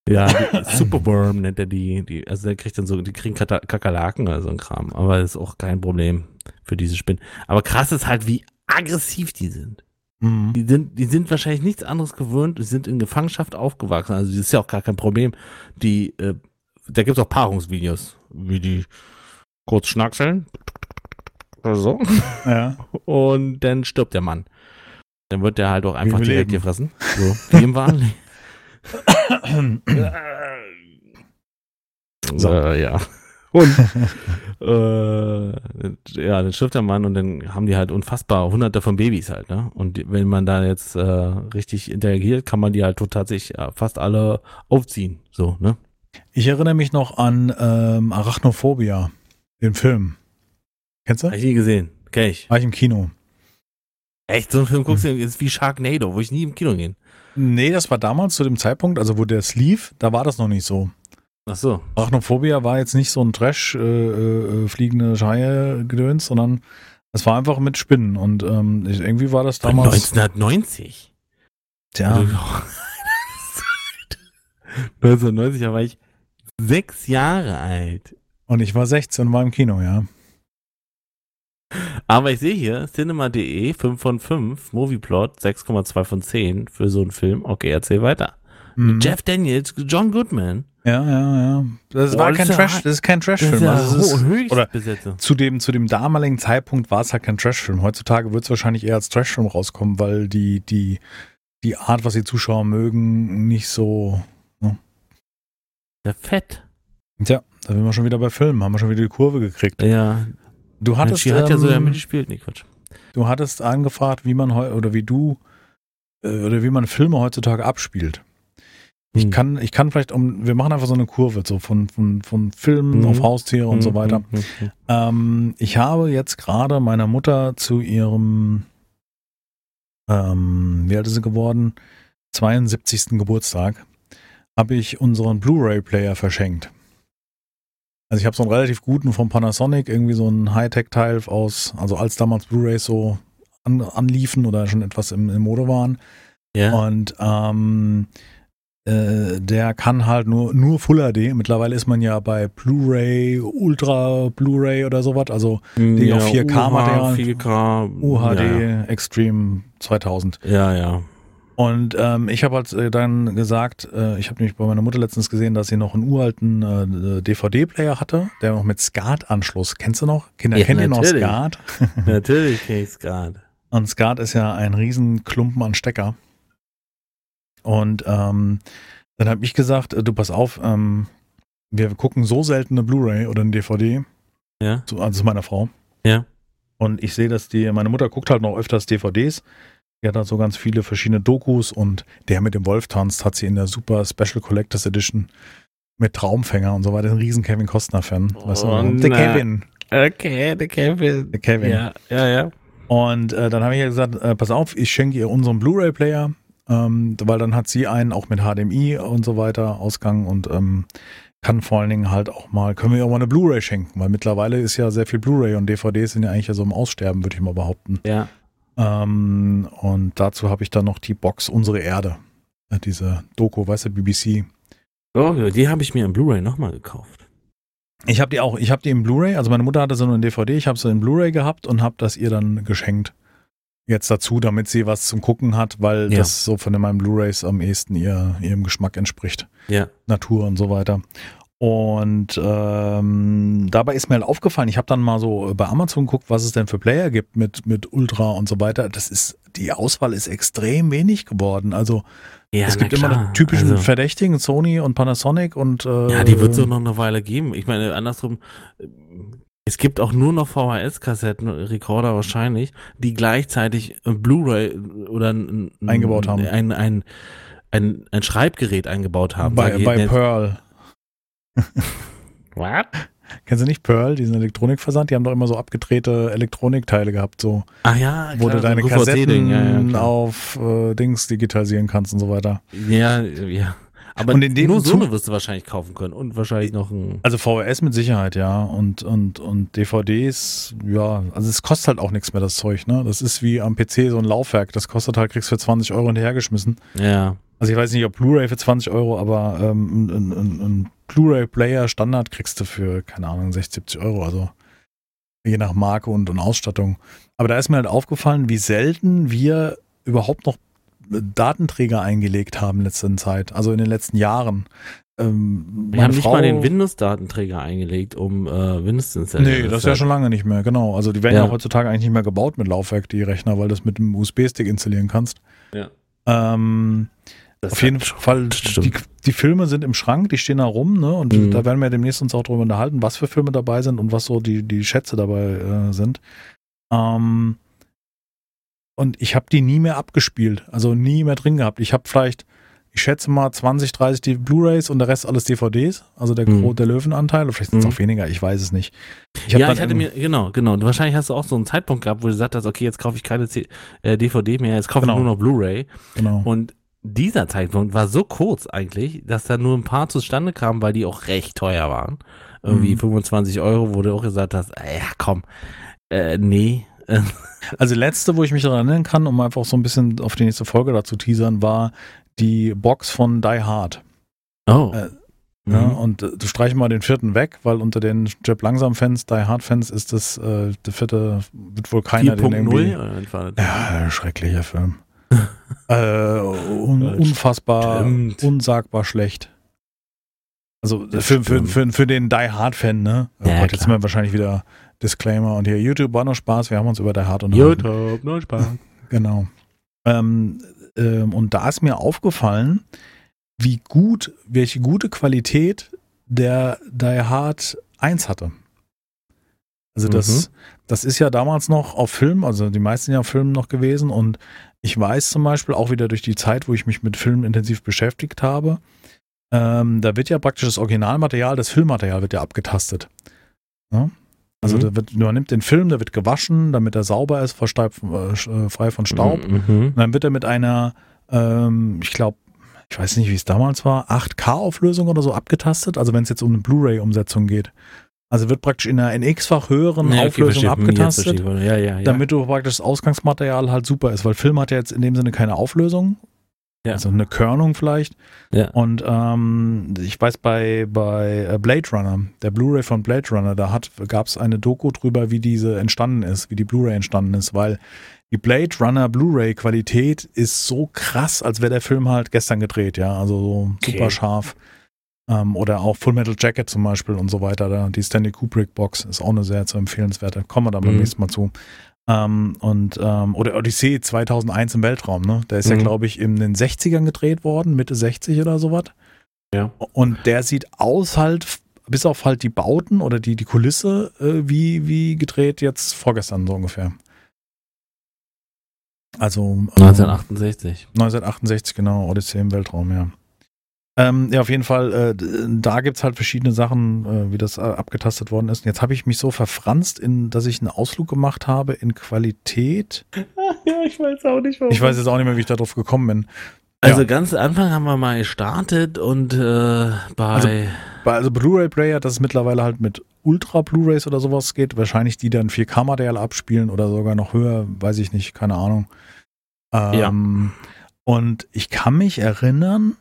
Ja, Superworm nennt er die, die, also der kriegt dann so, die kriegen Kakerlaken oder so ein Kram, aber das ist auch kein Problem für diese Spinnen. Aber krass ist halt, wie aggressiv die sind. Mhm. Die sind, die sind wahrscheinlich nichts anderes gewöhnt, die sind in Gefangenschaft aufgewachsen, also das ist ja auch gar kein Problem. Die, äh, da gibt's auch Paarungsvideos, wie die kurz schnackseln, oder so. Ja. Und dann stirbt der Mann. Dann wird der halt auch einfach direkt gefressen. So, wie im Wahn. so. Äh, ja. Und äh, ja, den Schlüpfermann und dann haben die halt unfassbar hunderte von Babys halt, ne? Und wenn man da jetzt äh, richtig interagiert, kann man die halt tatsächlich ja, fast alle aufziehen, so, ne? Ich erinnere mich noch an ähm, Arachnophobia, den Film. Kennst du? Hab ich nie gesehen. Kenn ich. War ich im Kino. Echt? So ein Film guckst du, ist wie Sharknado, wo ich nie im Kino gehen. Nee, das war damals zu dem Zeitpunkt, also wo der lief, da war das noch nicht so. Ach so. Arachnophobia war jetzt nicht so ein Trash, äh, äh, fliegende Scheie-Gedöns, sondern es war einfach mit Spinnen und ähm, ich, irgendwie war das damals. 1990? Tja. Also, 1990, da war ich sechs Jahre alt. Und ich war 16 und war im Kino, ja. Aber ich sehe hier, cinema.de 5 von 5, Movieplot 6,2 von 10 für so einen Film. Okay, erzähl weiter. Mhm. Jeff Daniels, John Goodman. Ja, ja, ja. Das Boah, war kein ist ja Trash, das ist kein Trash-Film. ja Also es ist, oder zu dem, zu dem damaligen Zeitpunkt war es halt kein Trashfilm. Heutzutage wird es wahrscheinlich eher als Trashfilm rauskommen, weil die, die, die Art, was die Zuschauer mögen, nicht so. Der Fett. Tja, da sind wir schon wieder bei Filmen, haben wir schon wieder die Kurve gekriegt. Ja. Du hattest, die hat ja so ähm, ja mitgespielt. Nee, Quatsch. du hattest angefragt, wie man heu oder wie du äh, oder wie man Filme heutzutage abspielt. Ich Hm. kann, ich kann vielleicht um, wir machen einfach so eine Kurve, so von, von, von Filmen Mhm. auf Haustiere und so Hm, weiter. hm, hm, hm. Ähm, ich habe jetzt gerade meiner Mutter zu ihrem, ähm, wie alt ist sie geworden? 72. Geburtstag, habe ich unseren Blu-ray-Player verschenkt. Also ich habe so einen relativ guten von Panasonic, irgendwie so ein Hightech-Teil aus, also als damals Blu-rays so an, anliefen oder schon etwas im, im Mode waren. Ja. Und ähm, äh, der kann halt nur, nur Full HD. Mittlerweile ist man ja bei Blu-ray, Ultra Blu-ray oder sowas, also die auf 4K Material. 4K. UHD Ja, Extreme 2000. ja. ja. Und ähm, ich habe halt äh, dann gesagt, äh, ich habe nämlich bei meiner Mutter letztens gesehen, dass sie noch einen uralten äh, DVD-Player hatte, der noch mit SCART-Anschluss. Kennst du noch? Kinder, Ja, kennt ihr noch. SCART? Natürlich kenn ich's gerade. Und SCART ist ja ein riesen Klumpen an Stecker. Und ähm, dann habe ich gesagt, äh, du pass auf, ähm, wir gucken so selten eine Blu-ray oder eine DVD, Ja. so, also meiner Frau. Ja. Und ich sehe, dass die, meine Mutter guckt halt noch öfters DVDs. Die hat halt so ganz viele verschiedene Dokus und der mit dem Wolf tanzt hat sie in der Super Special Collectors Edition mit Traumfänger und so weiter. Ein riesen Kevin Costner-Fan. weißt du? Oh, der. Kevin. Okay, der Kevin. Der Kevin. Ja, ja, ja. Und äh, dann habe ich ja gesagt, äh, pass auf, ich schenke ihr unseren Blu-ray-Player, ähm, weil dann hat sie einen auch mit HDMI und so weiter Ausgang und ähm, kann vor allen Dingen halt auch mal, können wir ihr auch mal eine Blu-ray schenken, weil mittlerweile ist ja sehr viel Blu-ray und DVDs sind ja eigentlich ja so im Aussterben, würde ich mal behaupten. Ja. Ähm, und dazu habe ich dann noch die Box Unsere Erde, diese Doku, weißt du, BBC. Oh, ja, die habe ich mir im Blu-ray nochmal gekauft. Ich habe die auch, ich habe die in Blu-ray, also meine Mutter hatte so eine DVD, ich habe sie in Blu-ray gehabt und habe das ihr dann geschenkt. Jetzt dazu, damit sie was zum Gucken hat, weil Ja. das so von meinen Blu-rays am ehesten ihr, ihrem Geschmack entspricht. Ja. Natur und so weiter. Und ähm, dabei ist mir halt aufgefallen, ich habe dann mal so bei Amazon geguckt, was es denn für Player gibt mit, mit Ultra und so weiter. Das ist, die Auswahl ist extrem wenig geworden. Also ja es gibt immer klar. die typischen Also, Verdächtigen, Sony und Panasonic und äh, ja, die wird es auch noch eine Weile geben. Ich meine, andersrum, es gibt auch nur noch VHS-Kassetten, Rekorder wahrscheinlich, die gleichzeitig ein Blu-ray oder ein, ein, Eingebaut haben. Ein, ein, ein, ein Schreibgerät eingebaut haben. bei, bei jetzt. Pearl. What? Kennst du nicht Pearl, diesen Elektronikversand? Die haben doch immer so abgedrehte Elektronikteile gehabt, so, Ach ja, wo klar, du deine Kassetten ja, ja, auf äh, Dings digitalisieren kannst und so weiter. Ja, ja. Aber Und in dem nur so eine wirst du wahrscheinlich kaufen können und wahrscheinlich noch ein. Also VHS mit Sicherheit, ja. Und, und, und DVDs, ja, also es kostet halt auch nichts mehr, das Zeug, ne? Das ist wie am PC so ein Laufwerk. Das kostet halt, kriegst für 20 Euro hinterhergeschmissen. Ja. Also ich weiß nicht, ob Blu-ray für 20 Euro, aber ähm, ein, ein, ein, ein Blu-ray-Player Standard kriegst du für, keine Ahnung, 60, 70 Euro. Also je nach Marke und, und Ausstattung. Aber da ist mir halt aufgefallen, wie selten wir überhaupt noch Datenträger eingelegt haben in letzter Zeit, also in den letzten Jahren. Ähm, Wir haben nicht Frau- mal den Windows-Datenträger eingelegt, um äh, Windows zu installieren. Nee, das ist ja schon lange nicht mehr, genau. Also die werden ja, Ja. heutzutage eigentlich nicht mehr gebaut mit Laufwerk, die Rechner, weil du das mit dem USB-Stick installieren kannst. Ja. Ähm, Das Auf jeden Fall, die, die, Filme sind im Schrank, die stehen da rum, ne? Und mhm. da werden wir demnächst uns auch drüber unterhalten, was für Filme dabei sind und was so die, die Schätze dabei äh, sind. Ähm, und ich habe die nie mehr abgespielt, also nie mehr drin gehabt. Ich habe vielleicht, ich schätze mal 20, 30 die Blu-rays und der Rest alles DVDs, also der, mhm. der Löwenanteil, oder vielleicht sind es mhm. auch weniger, ich weiß es nicht. Ich ja, ich hatte mir, genau, genau. Und wahrscheinlich hast du auch so einen Zeitpunkt gehabt, wo du gesagt hast, okay, jetzt kaufe ich keine C äh, DVD mehr, jetzt kaufe genau. ich nur noch Blu-ray. Genau. Und dieser Zeitpunkt war so kurz eigentlich, dass da nur ein paar zustande kamen, weil die auch recht teuer waren. Irgendwie mhm. 25 Euro, wo du auch gesagt hast, ja komm, äh, nee. Also letzte, wo ich mich daran erinnern kann, um einfach so ein bisschen auf die nächste Folge dazu teasern, war die Box von Die Hard. Oh. Äh, mhm. ja, und äh, du streichst mal den vierten weg, weil unter den Jeb Langsam-Fans, Die Hard-Fans ist das, äh, der vierte, wird wohl keiner den irgendwie. Ja, schrecklicher Film äh, un unfassbar, Stimmt. unsagbar schlecht. Also für, für, für, für, den Die Hard-Fan, ne? Oh ja, Gott, jetzt sind wir wahrscheinlich wieder Disclaimer und hier YouTube war nur Spaß, wir haben uns über Die Hard unterhalten. YouTube, nur Spaß. Genau. Ähm, ähm, und da ist mir aufgefallen, wie gut, welche gute Qualität der Die Hard 1 hatte. Also das, mhm. das ist ja damals noch auf Film, also die meisten ja auf Film noch gewesen und ich weiß zum Beispiel auch wieder durch die Zeit, wo ich mich mit Filmen intensiv beschäftigt habe, ähm, da wird ja praktisch das Originalmaterial, das Filmmaterial wird ja abgetastet. Ja? Also mhm. da wird, man nimmt den Film, der wird gewaschen, damit er sauber ist, äh, frei von Staub. Mhm. mhm. Und dann wird er mit einer, ähm, ich glaube, ich weiß nicht, wie es damals war, 8K-Auflösung oder so abgetastet. Also wenn es jetzt um eine Blu-ray-Umsetzung geht. Also wird praktisch in einer NX-fach höheren ja, Auflösung abgetastet, ja, ja, damit du praktisch das Ausgangsmaterial halt super ist, weil Film hat ja jetzt in dem Sinne keine Auflösung. Also eine Körnung vielleicht. Und ähm, ich weiß bei, bei äh, Blade Runner, der Blu-ray von Blade Runner, da gab es eine Doku drüber, wie diese entstanden ist, wie die Blu-ray entstanden ist, weil die Blade Runner Blu-ray Qualität ist so krass, als wäre der Film halt gestern gedreht, ja, also so okay. super scharf. Ähm, oder auch Full Metal Jacket zum Beispiel und so weiter. Da, die Stanley Kubrick Box ist auch eine sehr zu empfehlenswerte. Kommen wir da beim mhm. nächsten Mal zu. Ähm, und, ähm, oder Odyssee 2001 im Weltraum, ne? Der ist mhm. ja, glaube ich, in den 60ern gedreht worden, Mitte 60 oder sowas. Ja. Und der sieht aus halt, bis auf halt die Bauten oder die, die Kulisse, äh, wie, wie gedreht jetzt vorgestern so ungefähr. Also 1968. 1968, genau, Odyssee im Weltraum, ja. Ähm, ja, auf jeden Fall, äh, da gibt es halt verschiedene Sachen, äh, wie das äh, abgetastet worden ist. Und jetzt habe ich mich so verfranst, in, dass ich einen Ausflug gemacht habe in Qualität. ja, ich weiß auch nicht, warum. Ich weiß jetzt auch nicht mehr, wie ich darauf gekommen bin. Also ja. ganz am Anfang haben wir mal gestartet und äh, bei. Also, bei also Blu-ray-Player, dass es mittlerweile halt mit Ultra Blu-rays oder sowas geht, wahrscheinlich die dann 4K-Material abspielen oder sogar noch höher, weiß ich nicht, keine Ahnung. Ähm, ja. Und ich kann mich erinnern,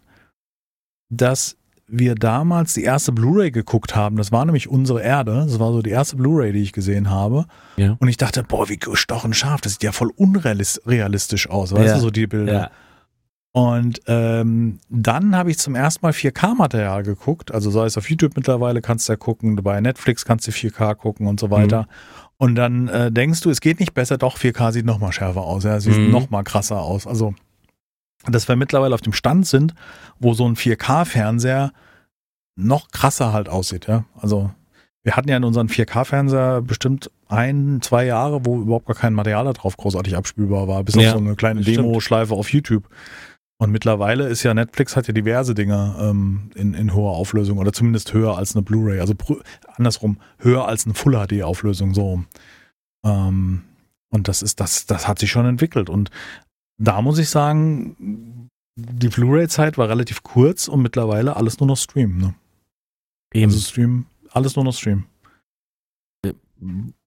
dass wir damals die erste Blu-ray geguckt haben. Das war nämlich unsere Erde. Das war so die erste Blu-ray, die ich gesehen habe. Ja. Und ich dachte, boah, wie gestochen scharf. Das sieht ja voll unrealistisch aus. Weißt ja. du, so die Bilder. Ja. Und ähm, dann habe ich zum ersten Mal 4K-Material geguckt. Also sei es auf YouTube mittlerweile, kannst du ja gucken. Bei Netflix kannst du 4K gucken und so weiter. Mhm. Und dann äh, denkst du, es geht nicht besser. Doch, 4K sieht noch mal schärfer aus. Ja, sieht mhm. noch mal krasser aus. Also dass wir mittlerweile auf dem Stand sind, wo so ein 4K-Fernseher noch krasser halt aussieht, ja. Also wir hatten ja in unseren 4K-Fernseher bestimmt ein, zwei Jahre, wo überhaupt gar kein Material da drauf großartig abspielbar war, bis ja, auf so eine kleine Demo-Schleife auf YouTube. Und mittlerweile ist ja Netflix hat ja diverse Dinge ähm, in, in hoher Auflösung oder zumindest höher als eine Blu-ray, also andersrum höher als eine Full HD Auflösung so. Ähm, und das ist das das hat sich schon entwickelt und da muss ich sagen, die Blu-ray-Zeit war relativ kurz und mittlerweile alles nur noch Stream. Ne? Eben. Also Stream, alles nur noch Stream.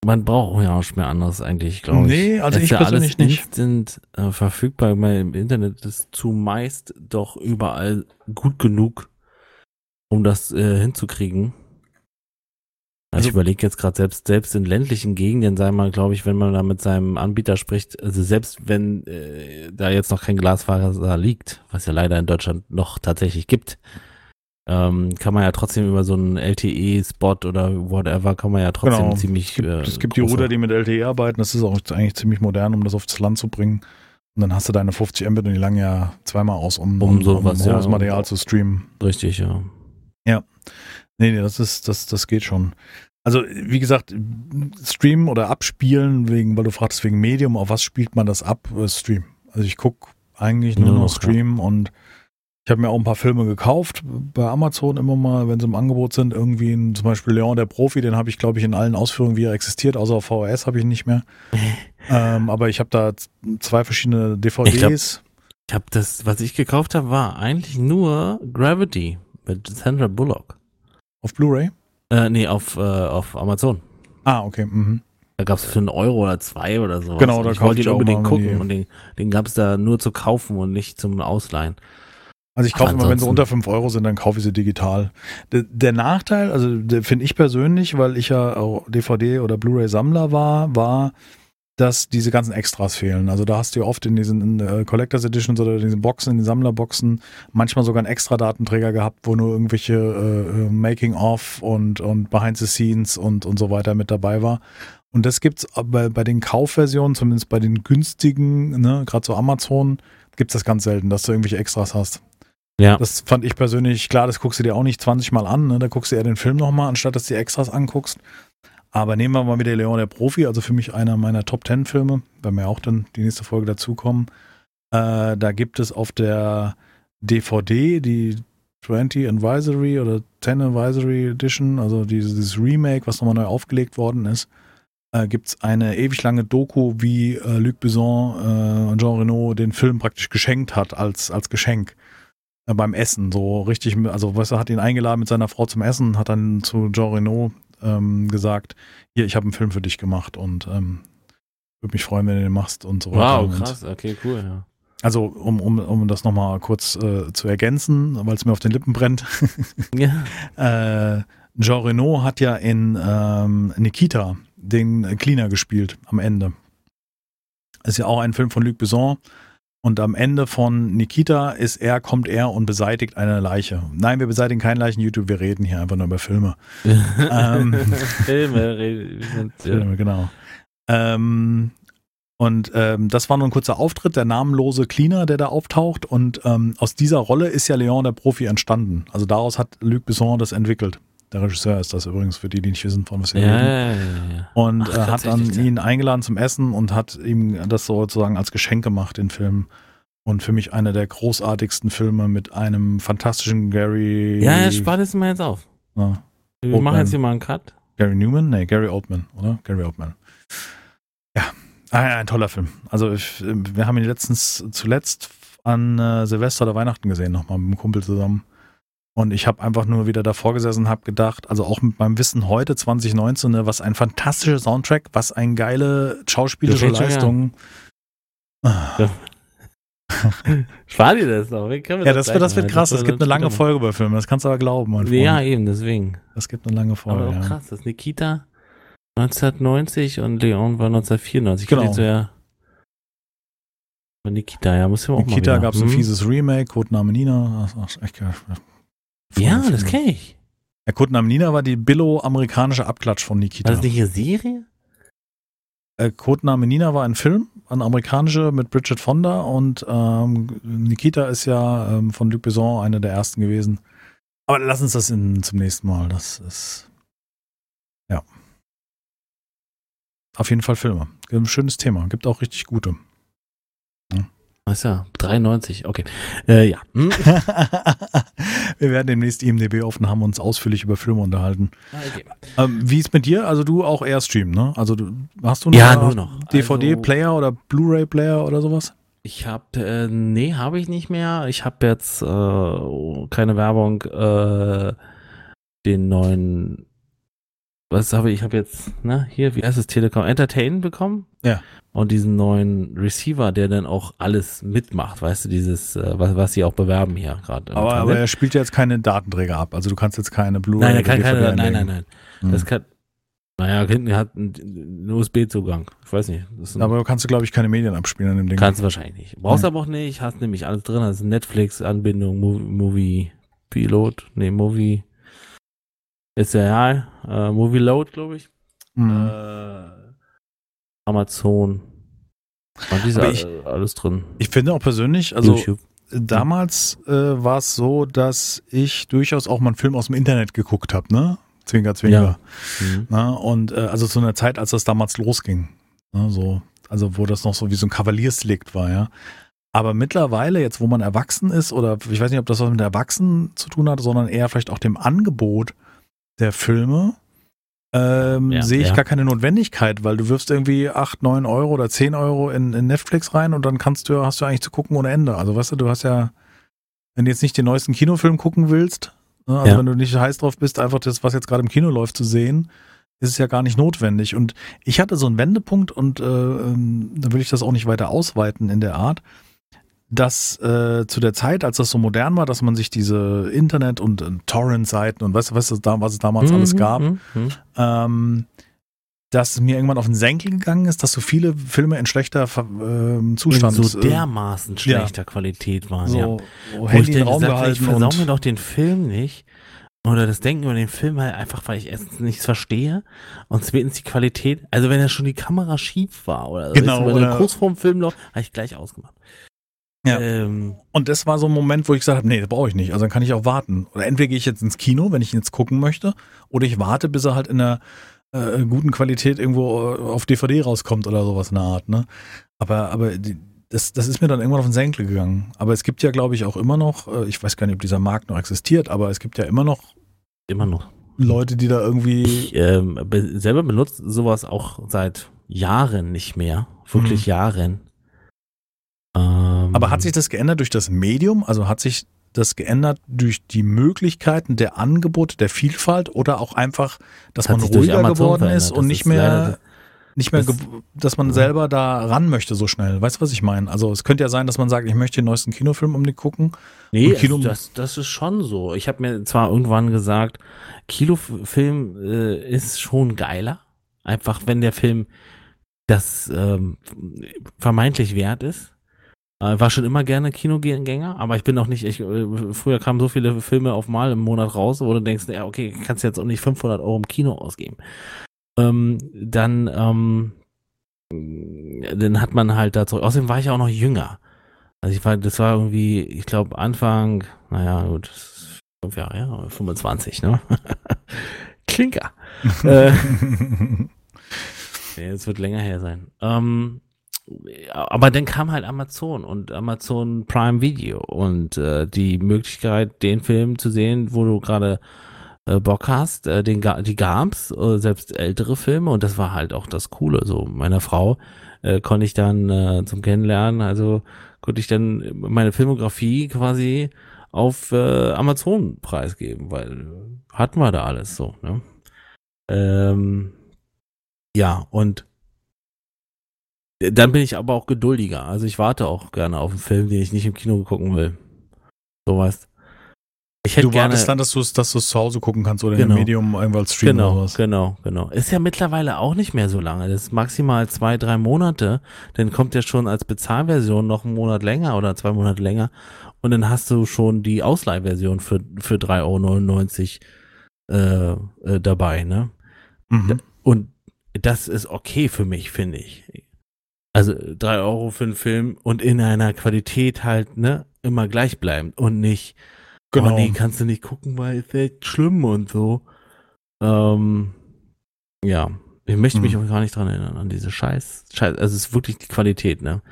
Man braucht ja auch nicht mehr anders eigentlich, glaube ich. Nee, also ich ja persönlich nicht. sind äh, verfügbar, weil im Internet ist zumeist doch überall gut genug, um das äh, hinzukriegen. Also ich überlege jetzt gerade selbst, selbst in ländlichen Gegenden, sei mal, glaube ich, wenn man da mit seinem Anbieter spricht, also selbst wenn äh, da jetzt noch kein Glasfaser liegt, was ja leider in Deutschland noch tatsächlich gibt, ähm, kann man ja trotzdem über so einen LTE-Spot oder whatever, kann man ja trotzdem genau. ziemlich. Es gibt, äh, es gibt die Router, die mit LTE arbeiten, das ist auch eigentlich ziemlich modern, um das aufs Land zu bringen. Und dann hast du deine 50 Mbit und die langen ja zweimal aus, um, Um um, sowas, um ja. hohes Material zu streamen. Richtig, ja. Nee, nee, das ist, das, das geht schon. Also, wie gesagt, streamen oder abspielen, wegen, weil du fragst wegen Medium, auf was spielt man das ab? Äh, Stream. Also ich gucke eigentlich nur Nur noch ja. Stream und ich habe mir auch ein paar Filme gekauft bei Amazon immer mal, wenn sie im Angebot sind. Irgendwie ein, zum Beispiel Leon der Profi, den habe ich, glaube ich, in allen Ausführungen, wie er existiert, außer auf VHS habe ich ihn nicht mehr. ähm, aber ich habe da zwei verschiedene DVDs. Ich habe das, was ich gekauft habe, war eigentlich nur Gravity mit Sandra Bullock. Auf Blu-ray. Äh, nee, auf, äh, auf Amazon. Ah, okay. Mhm. Da gab es für einen Euro oder zwei oder so. Genau, da ich wollte ich ihn unbedingt gucken die- und den, den gab es da nur zu kaufen und nicht zum Ausleihen. Also ich kaufe immer, wenn sie unter 5 Euro sind, dann kaufe ich sie digital. Der, der Nachteil, also finde ich persönlich, weil ich ja auch DVD- oder Blu-ray-Sammler war, war, dass diese ganzen Extras fehlen. Also da hast du ja oft in diesen in, äh, Collectors Editions oder in diesen Boxen, in den Sammlerboxen, manchmal sogar einen extra Datenträger gehabt, wo nur irgendwelche äh, äh, Making-of und, und Behind the Scenes und, und so weiter mit dabei war. Und das gibt's bei, bei den Kaufversionen, zumindest bei den günstigen, ne, gerade so Amazon, gibt's das ganz selten, dass du irgendwelche Extras hast. Ja. Das fand ich persönlich, klar, das guckst du dir auch nicht 20 Mal an, ne? da guckst du eher den Film nochmal, anstatt dass du die Extras anguckst. Aber nehmen wir mal wieder Leon der Profi, also für mich einer meiner Top 10 Filme, werden wir auch dann die nächste Folge dazukommen. Äh, da gibt es auf der DVD die 20 Advisory oder 10 Advisory Edition, also dieses, dieses Remake, was nochmal neu aufgelegt worden ist, äh, gibt es eine ewig lange Doku, wie äh, Luc Besson äh, und Jean Reno den Film praktisch geschenkt hat als, als Geschenk äh, beim Essen. So richtig, also weißt du, hat ihn eingeladen mit seiner Frau zum Essen, hat dann zu Jean Reno ähm, gesagt, hier, ich habe einen Film für dich gemacht und ähm, würde mich freuen, wenn du den machst und so weiter. Wow, krass, okay, cool, ja. Also, um, um, um das nochmal kurz äh, zu ergänzen, weil es mir auf den Lippen brennt. Ja, äh, Jean Reno hat ja in ähm, Nikita den Cleaner gespielt am Ende. Ist ja auch ein Film von Luc Besson. Und am Ende von Nikita ist er, kommt er und beseitigt eine Leiche. Nein, wir beseitigen keine Leichen, YouTube, wir reden hier einfach nur über Filme. Ähm. Filme, re- wir sind, ja. Filme, genau. Ähm, und ähm, das war nur ein kurzer Auftritt, der namenlose Cleaner, der da auftaucht. Und ähm, aus dieser Rolle ist ja Leon der Profi entstanden. Also daraus hat Luc Besson das entwickelt. Der Regisseur ist das übrigens, für die, die nicht wissen, von was wir Ja, reden. ja, ja. Und Ach, äh, hat dann ihn eingeladen zum Essen und hat ihm das sozusagen als Geschenk gemacht, den Film. Und für mich einer der großartigsten Filme mit einem fantastischen Gary. Ja, spart es mal jetzt auf. Ja, Wir Oldman. machen jetzt hier mal einen Cut. Gary Newman? Nee, Gary Oldman, oder? Gary Oldman. Ja, ah, ja ein toller Film. Also ich, wir haben ihn letztens zuletzt an äh, Silvester oder Weihnachten gesehen, nochmal mit einem Kumpel zusammen. Und ich habe einfach nur wieder davor gesessen und habe gedacht, also auch mit meinem Wissen heute, 2019, ne, was ein fantastischer Soundtrack, was eine geile schauspielerische. Leistung. Ja. Spar dir das noch. Wir können Ja, das wird, das wird krass. Es gibt eine lange Folge bei Filmen, das kannst du aber glauben. Mein. Freund. Ja, eben, deswegen. Das gibt eine lange Folge. Aber auch krass, das ist Nikita 1990 und Leon war 1994. Genau. So, ja. Und Nikita, ja, muss ich auch mal Nikita wieder. gab es ein Hm? fieses Remake, Codename Nina. Das ist echt. Ja, Voll das Film. kenne ich. Ja, Codename Nina war die Billo-amerikanische Abklatsch von Nikita. War das nicht eine Serie? äh, Codename Nina war ein Film, ein amerikanischer mit Bridget Fonda und ähm, Nikita ist ja ähm, von Luc Besson einer der ersten gewesen. Aber lass uns das in, zum nächsten Mal. Das ist ja auf jeden Fall Filme. Ein schönes Thema. Gibt auch richtig gute. Was ja, 93, okay. Äh, ja. Hm? Wir werden demnächst IMDB offen haben und uns ausführlich über Filme unterhalten. Okay. Ähm, wie ist mit dir? Also du auch eher streamen, ne? Also du, hast du noch Ja, nur noch. DVD-Player oder Blu-ray-Player oder sowas? Ich habe, äh, nee, habe ich nicht mehr. Ich habe jetzt, äh, keine Werbung, äh, den neuen, was habe ich, ich habe jetzt, ne, hier, wie heißt es, Telekom Entertain bekommen. Ja. Und diesen neuen Receiver, der dann auch alles mitmacht, weißt du, dieses, äh, was, was sie auch bewerben hier gerade. Aber, aber er spielt ja jetzt keine Datenträger ab. Also du kannst jetzt keine Blu-ray nein, er kann keine, nein, nein, einlegen. nein. Hm. Das kann, naja, hinten hat einen USB-Zugang. Ich weiß nicht. Aber du kannst du, glaube ich, keine Medien abspielen an dem Ding. Kannst du wahrscheinlich nicht. Brauchst Nee. aber auch nicht, hast nämlich alles drin. Also Netflix-Anbindung, Movie, Movie Pilot, nee, Movie ist ja real. Äh, Movie Load, glaube ich. Mhm. Äh, Amazon. Und dieser ich, alles drin. Ich finde auch persönlich, also YouTube. damals äh, war es so, dass ich durchaus auch mal einen Film aus dem Internet geguckt habe, ne? Zwinker, Zwinker. Ja. Mhm. Na, und äh, also zu einer Zeit, als das damals losging. Ne, so, also wo das noch so wie so ein Kavaliersdelikt war, ja. Aber mittlerweile, jetzt wo man erwachsen ist, oder ich weiß nicht, ob das was mit Erwachsenen zu tun hat, sondern eher vielleicht auch dem Angebot der Filme, ähm, ja, sehe ich ja. gar keine Notwendigkeit, weil du wirfst irgendwie 8, 9 Euro oder 10 Euro in, in, Netflix rein und dann kannst du, hast du eigentlich zu gucken ohne Ende. Also weißt du, du hast ja, wenn du jetzt nicht den neuesten Kinofilm gucken willst, ne, also ja. wenn du nicht heiß drauf bist, einfach das, was jetzt gerade im Kino läuft, zu sehen, ist es ja gar nicht notwendig. Und ich hatte so einen Wendepunkt und äh, ähm, da will ich das auch nicht weiter ausweiten in der Art dass äh, zu der Zeit, als das so modern war, dass man sich diese Internet- und äh, Torrent-Seiten und weißt du, was, was es damals mhm, alles gab, mhm, mhm. ähm, dass mir irgendwann auf den Senkel gegangen ist, dass so viele Filme in schlechter äh, Zustand in so äh, dermaßen schlechter ja. Qualität waren. So, ja. Wo Handy in Raum gesagt, gehalten ich versau mir doch den Film nicht. Oder das Denken über den Film halt einfach, weil ich erstens nichts verstehe und zweitens die Qualität. Also wenn ja schon die Kamera schief war oder, genau, oder kurz vorm Film noch, habe ich gleich ausgemacht. Ja. Ähm, und das war so ein Moment, wo ich gesagt habe, nee, das brauche ich nicht. Also dann kann ich auch warten. Oder entweder gehe ich jetzt ins Kino, wenn ich ihn jetzt gucken möchte, oder ich warte, bis er halt in einer äh, guten Qualität irgendwo äh, auf DVD rauskommt oder sowas in der Art. Ne? Aber, aber die, das, das ist mir dann irgendwann auf den Senkel gegangen. Aber es gibt ja, glaube ich, auch immer noch, äh, ich weiß gar nicht, ob dieser Markt noch existiert, aber es gibt ja immer noch. Immer noch. Leute, die da irgendwie. Ich ähm, be selber benutze sowas auch seit Jahren nicht mehr. Wirklich mhm. Jahren. Ähm, Aber hat sich das geändert durch das Medium? Also hat sich das geändert durch die Möglichkeiten der Angebote, der Vielfalt oder auch einfach, dass man ruhiger geworden ist und nicht mehr, nicht mehr, das, dass man ja. selber da ran möchte so schnell. Weißt du, was ich meine? Also es könnte ja sein, dass man sagt, ich möchte den neuesten Kinofilm um die gucken. Nee, Kino das, das ist schon so. Ich habe mir zwar irgendwann gesagt, Kinofilm äh, ist schon geiler. Einfach, wenn der Film das ähm, vermeintlich wert ist. Äh, war schon immer gerne Kinogänger, aber ich bin auch nicht, ich, äh, früher kamen so viele Filme auf mal im Monat raus, wo du denkst, ja, okay, kannst jetzt auch nicht 500 Euro im Kino ausgeben. Ähm, dann, ähm, dann hat man halt dazu, außerdem war ich auch noch jünger. Also ich war, das war irgendwie, ich glaube Anfang, naja, gut, fünf Jahre, ja, 25, ne? Klinker. äh, es wird länger her sein. Ähm, aber dann kam halt Amazon und Amazon Prime Video und äh, die Möglichkeit, den Film zu sehen, wo du gerade äh, Bock hast, äh, den die gab's, äh, selbst ältere Filme und das war halt auch das Coole. So meiner Frau äh, konnte ich dann äh, zum Kennenlernen, also konnte ich dann meine Filmografie quasi auf äh, Amazon preisgeben, weil hatten wir da alles so. Ne? Ähm, ja und dann bin ich aber auch geduldiger. Also ich warte auch gerne auf einen Film, den ich nicht im Kino gucken will. So was. Ich hätte du gerne, wartest dann, dass du es dass zu Hause gucken kannst oder genau, im Medium irgendwo als Stream genau, oder was. Genau, genau. Ist ja mittlerweile auch nicht mehr so lange. Das ist maximal zwei, drei Monate. Dann kommt ja schon als Bezahlversion noch einen Monat länger oder zwei Monate länger. Und dann hast du schon die Ausleihversion für, für 3,99 Euro äh, äh, dabei, ne? Mhm. Und das ist okay für mich, finde ich. Also drei Euro für einen Film und in einer Qualität halt, ne, immer gleich bleiben und nicht, genau. oh nee, kannst du nicht gucken, weil es echt schlimm und so. Ähm, ja, ich möchte mich mhm. auch gar nicht dran erinnern, an diese Scheiß, Scheiß, also es ist wirklich die Qualität, ne?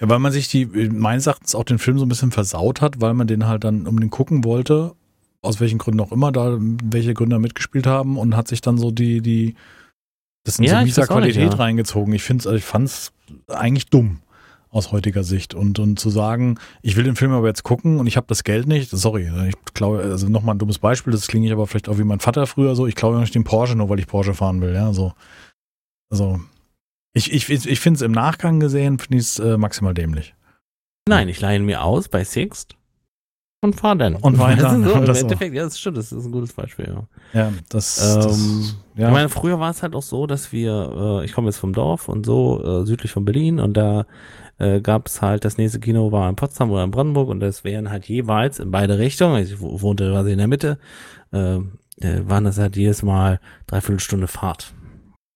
Ja, weil man sich die, meines Erachtens auch den Film so ein bisschen versaut hat, weil man den halt dann um den gucken wollte, aus welchen Gründen auch immer, da welche Gründer mitgespielt haben und hat sich dann so die, die, das in ja, so mieser Qualität nicht, ja. reingezogen. Ich finde also ich fand's eigentlich dumm aus heutiger Sicht. Und, und zu sagen, ich will den Film aber jetzt gucken und ich habe das Geld nicht, sorry, ich glaube, also nochmal ein dummes Beispiel, das klinge ich aber vielleicht auch wie mein Vater früher so, ich glaube nicht den Porsche, nur weil ich Porsche fahren will, ja, so. Also, ich, ich, ich finde es im Nachgang gesehen, finde ich es äh, maximal dämlich. Nein, ich leihe ihn mir aus bei Sixt und fahre dann. Und weiter. So, Im Endeffekt, ja, das stimmt, das ist ein gutes Beispiel, ja. Ja, das, ähm, das ja. Ich meine, früher war es halt auch so, dass wir, äh, ich komme jetzt vom Dorf und so, äh, südlich von Berlin und da äh, gab es halt, das nächste Kino war in Potsdam oder in Brandenburg und das wären halt jeweils in beide Richtungen, ich wohnte quasi in der Mitte, äh, äh, waren das halt jedes Mal dreiviertel Stunde Fahrt.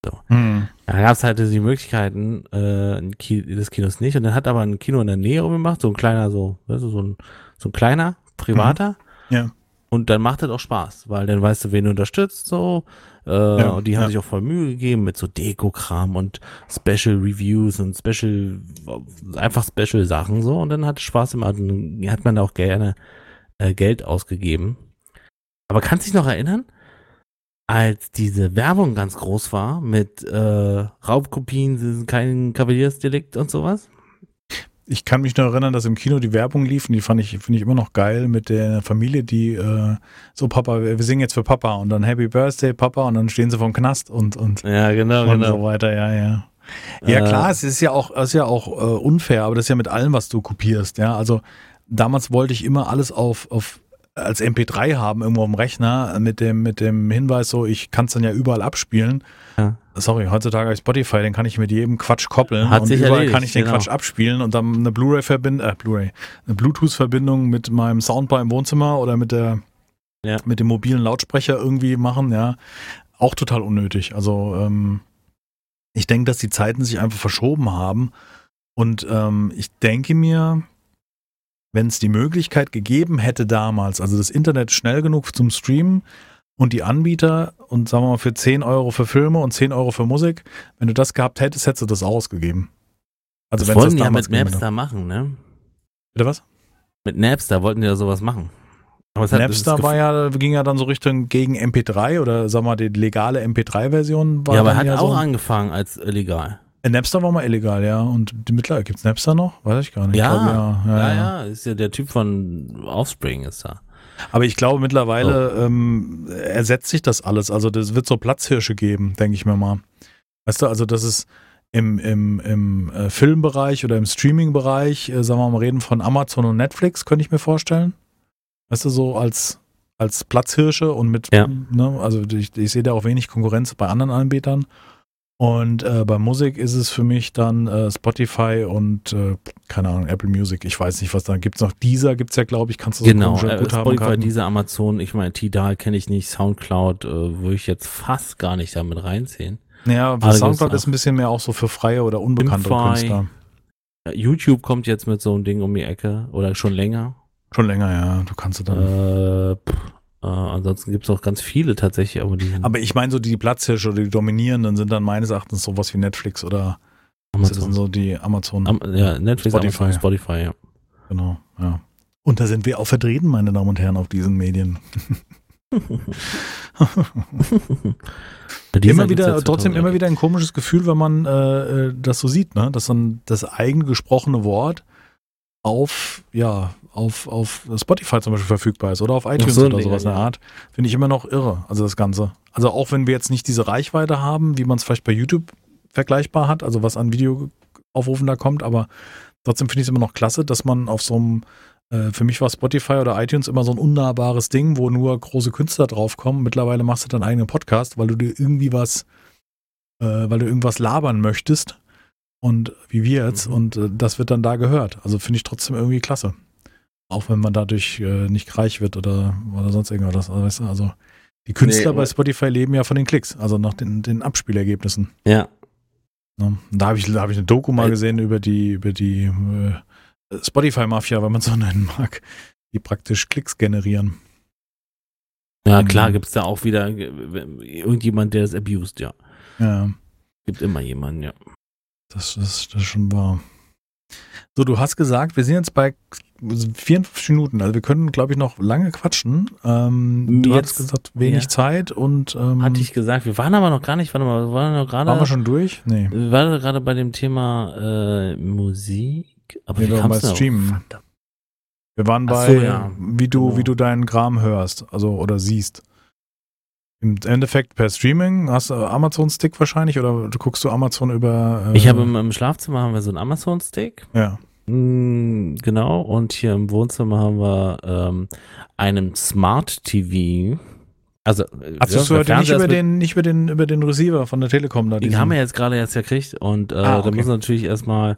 So. Mhm. Da gab es halt die Möglichkeiten äh, des Kinos nicht. Und dann hat aber ein Kino in der Nähe gemacht, so ein kleiner, so, weißt du, so ein, so ein kleiner, privater. Mhm. Ja. Und dann macht das auch Spaß, weil dann weißt du, wen du unterstützt, so. Äh, ja, und die haben ja. sich auch voll Mühe gegeben mit so Deko-Kram und Special Reviews und Special, einfach Special Sachen so. Und dann hat es Spaß und hat man auch gerne äh, Geld ausgegeben. Aber kannst du dich noch erinnern? als diese Werbung ganz groß war mit äh, Raubkopien, kein Kavaliersdelikt und sowas? Ich kann mich noch erinnern, dass im Kino die Werbung liefen, die fand ich, finde ich immer noch geil mit der Familie, die äh, so Papa, wir singen jetzt für Papa und dann Happy Birthday Papa und dann stehen sie vom Knast und und, ja, genau, und genau. so weiter, ja, ja. Ja, äh, klar, es ist ja auch, es ist ja auch äh, unfair, aber das ist ja mit allem, was du kopierst, ja. Also damals wollte ich immer alles auf, auf als MP3 haben irgendwo am Rechner mit dem, mit dem Hinweis so, ich kann es dann ja überall abspielen. Ja. Sorry, heutzutage habe ich Spotify, den kann ich mit jedem Quatsch koppeln Hat und sich überall erledigt, kann ich den genau. Quatsch abspielen und dann eine Blu-ray-Verbindung, äh, Blu-ray, eine Bluetooth-Verbindung mit meinem Soundbar im Wohnzimmer oder mit der, Ja. mit dem mobilen Lautsprecher irgendwie machen, ja. Auch total unnötig. Also, ähm, ich denke, dass die Zeiten sich einfach verschoben haben und ähm, ich denke mir, wenn es die Möglichkeit gegeben hätte damals, also das Internet schnell genug zum Streamen und die Anbieter und sagen wir mal für 10 Euro für Filme und 10 Euro für Musik, wenn du das gehabt hättest, hättest du das ausgegeben. Also wenn das wollten die ja mit. Napster machen, ne? Bitte was? Mit Napster wollten die ja sowas machen. Aber hat- Napster es war ja, ging ja dann so Richtung gegen MP3 oder sagen wir mal die legale MP3-Version war ja, aber dann hat ja auch so. angefangen als illegal. Napster war mal illegal, ja. Und die mittlerweile gibt es Napster noch? Weiß ich gar nicht. Ich Ja, glaube, ja, ja, Ja, ja. ja, ist ja der Typ von Offspring ist da. Aber ich glaube mittlerweile Oh. ähm, ersetzt sich das alles. Also das wird so Platzhirsche geben, denke ich mir mal. Weißt du, also das ist im, im, im äh, Filmbereich oder im Streaming-Bereich, äh, sagen wir mal, reden von Amazon und Netflix, könnte ich mir vorstellen. Weißt du, so als, als Platzhirsche und mit, Ja. ne, also ich, ich sehe da auch wenig Konkurrenz bei anderen Anbietern. Und äh, bei Musik ist es für mich dann äh, Spotify und äh, keine Ahnung, Apple Music. Ich weiß nicht, was da gibt's noch. Dieser gibt's ja, glaube ich, kannst du so Genau, äh, Spotify, diese Amazon, ich meine, Tidal kenne ich nicht, Soundcloud äh, würde ich jetzt fast gar nicht damit reinziehen. Ja, Aber Soundcloud ist ein bisschen mehr auch so für freie oder unbekannte Spotify. Künstler. YouTube kommt jetzt mit so einem Ding um die Ecke oder schon länger. Schon länger, ja. Du kannst du dann. Äh, pff, äh, ansonsten gibt es auch ganz viele tatsächlich, aber die Aber ich meine, so die Platzhirsche oder die dominierenden sind dann meines Erachtens sowas wie Netflix oder das sind Amazon. so die Amazon. Am, ja, Netflix, Spotify. Amazon, Spotify, ja. genau, ja. Und da sind wir auch vertreten, meine Damen und Herren, auf diesen Medien. Immer wieder, trotzdem 2000 immer wieder ein komisches Gefühl, wenn man äh, äh, das so sieht, ne? Dass dann das eigene gesprochene Wort auf, ja, auf, auf Spotify zum Beispiel verfügbar ist oder auf iTunes so oder sowas in der ja. Art, finde ich immer noch irre. Also das Ganze. Also auch wenn wir jetzt nicht diese Reichweite haben, wie man es vielleicht bei YouTube vergleichbar hat, also was an Videoaufrufen da kommt, aber trotzdem finde ich es immer noch klasse, dass man auf so einem äh, für mich war Spotify oder iTunes immer so ein unnahbares Ding, wo nur große Künstler draufkommen. Mittlerweile machst du deinen eigenen Podcast, weil du dir irgendwie was, äh, weil du irgendwas labern möchtest. Und wie wir jetzt. Mhm. Und äh, das wird dann da gehört. Also finde ich trotzdem irgendwie klasse. Auch wenn man dadurch äh, nicht reich wird oder, oder sonst irgendwas. Also, weißt du, also die Künstler Nee, bei Spotify leben ja von den Klicks, also nach den, den Abspielergebnissen. Ja, Ne? Da habe ich, da hab ich eine Doku mal Äh, gesehen über die, über die äh, Spotify-Mafia, wenn man so nennen mag, die praktisch Klicks generieren. ja Mhm. klar gibt es da auch wieder äh, irgendjemand, der es abused, ja. Ja, Gibt immer jemanden, ja. Das, das, das ist schon wahr. So, du hast gesagt, wir sind jetzt bei 54 Minuten, also wir können, glaube ich, noch lange quatschen. Ähm, du Jetzt- hast gesagt, wenig ja. Zeit und ähm, Hatte ich gesagt, wir waren aber noch gar nicht, warte mal, wir waren noch gerade. waren wir schon durch? Nee. Wir waren gerade bei dem Thema äh, Musik. Aber Nee, wir waren bei Streamen. Wir waren bei, so, ja. wie du, Genau. wie du deinen Kram hörst, also oder siehst. Im Endeffekt per Streaming hast du Amazon-Stick wahrscheinlich oder du guckst du Amazon über. Äh, Ich habe im, im Schlafzimmer haben wir so einen Amazon-Stick. Ja. Mm, Genau, und hier im Wohnzimmer haben wir ähm, einen Smart TV. Also, Hast ja, du nicht über den, nicht über den, über den Receiver von der Telekom da? Die diesen- haben wir jetzt gerade erst gekriegt und äh, Ah, da okay. muss man natürlich erstmal.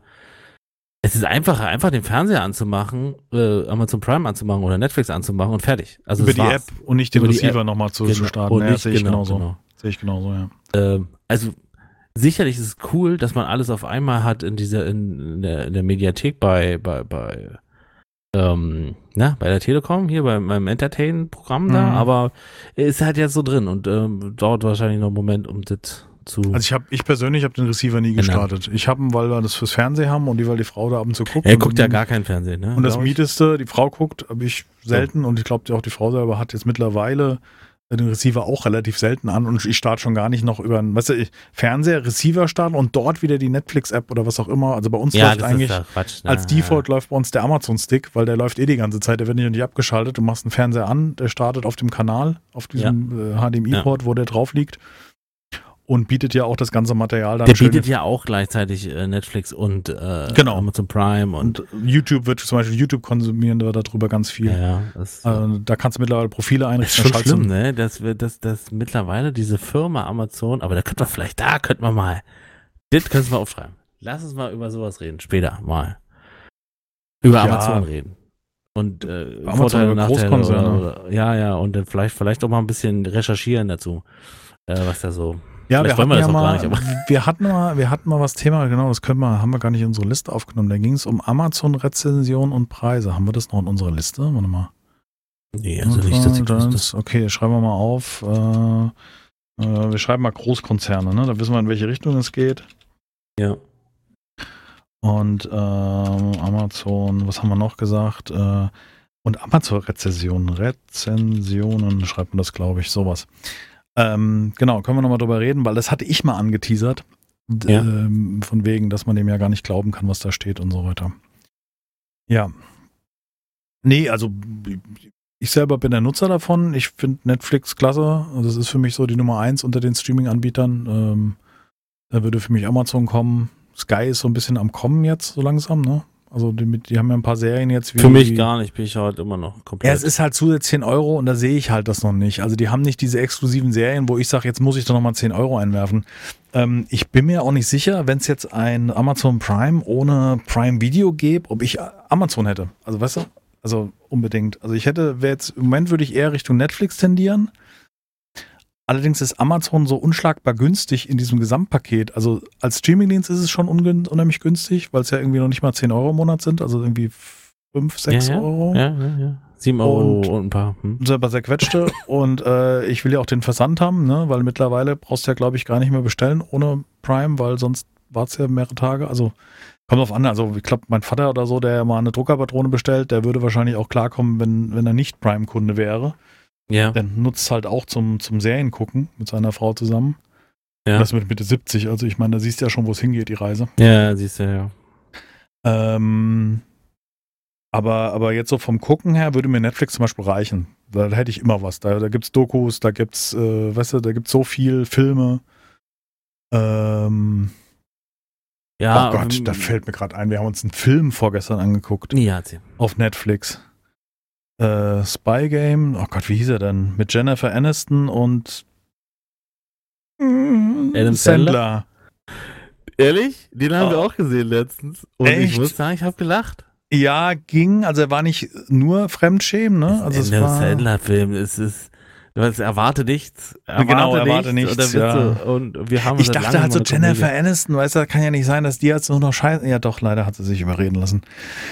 Es ist einfacher, einfach den Fernseher anzumachen, äh, Amazon Prime anzumachen oder Netflix anzumachen und fertig. Also über die war's. App und nicht den Über Receiver nochmal zu, Genau. zu starten. Und Ja, nicht- sehe ich genau, genauso. genau. Sehe ich genauso, ja. Ähm, also sicherlich ist es cool, dass man alles auf einmal hat in dieser, in, in der, in der Mediathek bei, bei, bei, ähm, na, bei der Telekom, hier bei meinem Entertain-Programm da, Mhm. aber ist halt jetzt so drin und ähm, dauert wahrscheinlich noch einen Moment, um das zu. Also ich habe, ich persönlich habe den Receiver nie Genau. gestartet. Ich habe ihn, weil wir das fürs Fernsehen haben und die, weil die Frau da ab und zu guckt. er guckt ja gar kein Fernsehen, ne? Und das. Mieteste, die Frau guckt, habe ich selten und ich glaube auch die Frau selber hat jetzt mittlerweile den Receiver auch relativ selten an und ich starte schon gar nicht noch über einen, weißt du, Fernseher, Receiver starten und dort wieder die Netflix-App oder was auch immer. Also bei uns Ja, läuft eigentlich ja Quatsch. ne? als Default läuft bei uns der Amazon-Stick, weil der läuft eh die ganze Zeit, der wird nicht, nicht abgeschaltet. Du machst einen Fernseher an, der startet auf dem Kanal, auf diesem äh, HDMI-Port, wo der drauf liegt und bietet ja auch das ganze Material dann Der bietet ja auch gleichzeitig äh, Netflix und äh, Genau. Amazon Prime und, und YouTube wird zum Beispiel YouTube konsumieren wir darüber ganz viel. ja, ja, das, Also, da kannst du mittlerweile Profile das ist einrichten. schon schlimm, ne? Dass wir, dass, dass mittlerweile diese Firma Amazon, aber da könnte man vielleicht, da könnte man mal, das können wir aufschreiben. Lass uns mal über sowas reden, später mal. Über Ja. Amazon reden. Und äh, Amazon Vorteile, Nachteile oder, oder, ja, ja, und dann vielleicht, vielleicht auch mal ein bisschen recherchieren dazu, äh, was da so. Ja, wir wollen hatten wir ja das auch mal, gar nicht, wir hatten mal, wir hatten mal was Thema, genau, das können wir, haben wir gar nicht in unsere Liste aufgenommen. Da ging es um Amazon-Rezension und Preise. Haben wir das noch in unserer Liste? Warte mal. Nee, also nicht, dass ich das, wüsste. Okay, schreiben wir mal auf. Äh, äh, wir schreiben mal Großkonzerne, ne? Da wissen wir, in welche Richtung es geht. Ja. Und ähm, Amazon, was haben wir noch gesagt? Äh, und Amazon-Rezensionen, Rezensionen, schreibt man das, glaube ich, sowas. Ähm, genau, können wir nochmal drüber reden, weil das hatte ich mal angeteasert. Ja. Ähm, von wegen, dass man dem ja gar nicht glauben kann, was da steht und so weiter. Ja. Nee, also ich selber bin der Nutzer davon. Ich finde Netflix klasse. Also Das ist für mich so die Nummer eins unter den Streaming-Anbietern. Ähm, da würde für mich Amazon kommen. Sky ist so ein bisschen am Kommen jetzt so langsam, ne? Also die, mit- die haben ja ein paar Serien jetzt. Wie, Für mich gar nicht, bin ich heute immer noch komplett. Ja, es ist halt zusätzlich 10 Euro und da sehe ich halt das noch nicht. Also die haben nicht diese exklusiven Serien, wo ich sage, jetzt muss ich da nochmal 10 Euro einwerfen. Ähm, ich bin mir auch nicht sicher, wenn es jetzt ein Amazon Prime ohne Prime Video gäbe, ob ich Amazon hätte. Also weißt du? Also unbedingt. Also ich hätte, wäre jetzt, im Moment würde ich eher Richtung Netflix tendieren. Allerdings ist Amazon so unschlagbar günstig in diesem Gesamtpaket. Also als Streamingdienst ist es schon unheimlich günstig, weil es ja irgendwie noch nicht mal 10 Euro im Monat sind. Also irgendwie 5, 6 ja, ja, Euro. Ja, ja, ja. Sieben Euro Und- und, ein paar. Hm. selber zerquetschte und äh, ich will ja auch den Versand haben, ne? weil mittlerweile brauchst du ja, glaube ich, gar nicht mehr bestellen ohne Prime, weil sonst war's ja mehrere Tage. Also kommt drauf an, also ich glaube, mein Vater oder so, der ja mal eine Druckerpatrone bestellt, der würde wahrscheinlich auch klarkommen, wenn, wenn er nicht Prime-Kunde wäre. Ja. Der nutzt halt auch zum, zum Serien gucken mit seiner Frau zusammen. Ja. Das mit Mitte 70, also ich meine, da siehst du ja schon, wo es hingeht, die Reise. Ja, siehst du, ja. Ähm, aber, aber jetzt so vom Gucken her würde mir Netflix zum Beispiel reichen. Da hätte ich immer was. Da, da gibt es Dokus, da gibt's, äh, weißt du, da gibt es so viel Filme. Ähm, Ja, oh Gott, ähm, da fällt mir gerade ein, wir haben uns einen Film vorgestern angeguckt Ja, erzähl. auf Netflix. Äh, Spy Game, oh Gott, wie hieß er denn? Mit Jennifer Aniston und Adam Sandler. Ehrlich? Den haben Oh. wir auch gesehen letztens. Und Echt? ich muss sagen, ich habe gelacht. Ja, ging, also er war nicht nur Fremdschämen, ne? Also Adam war, Sandler-Film, es ist. Du weißt, erwarte nichts. Erwarte Genau, erwarte nichts. nichts, ja. du, und wir haben Ich dachte halt so Jennifer Komödie. Aniston, weißt du, kann ja nicht sein, dass die jetzt nur noch scheiße. Ja, doch, leider hat sie sich überreden lassen.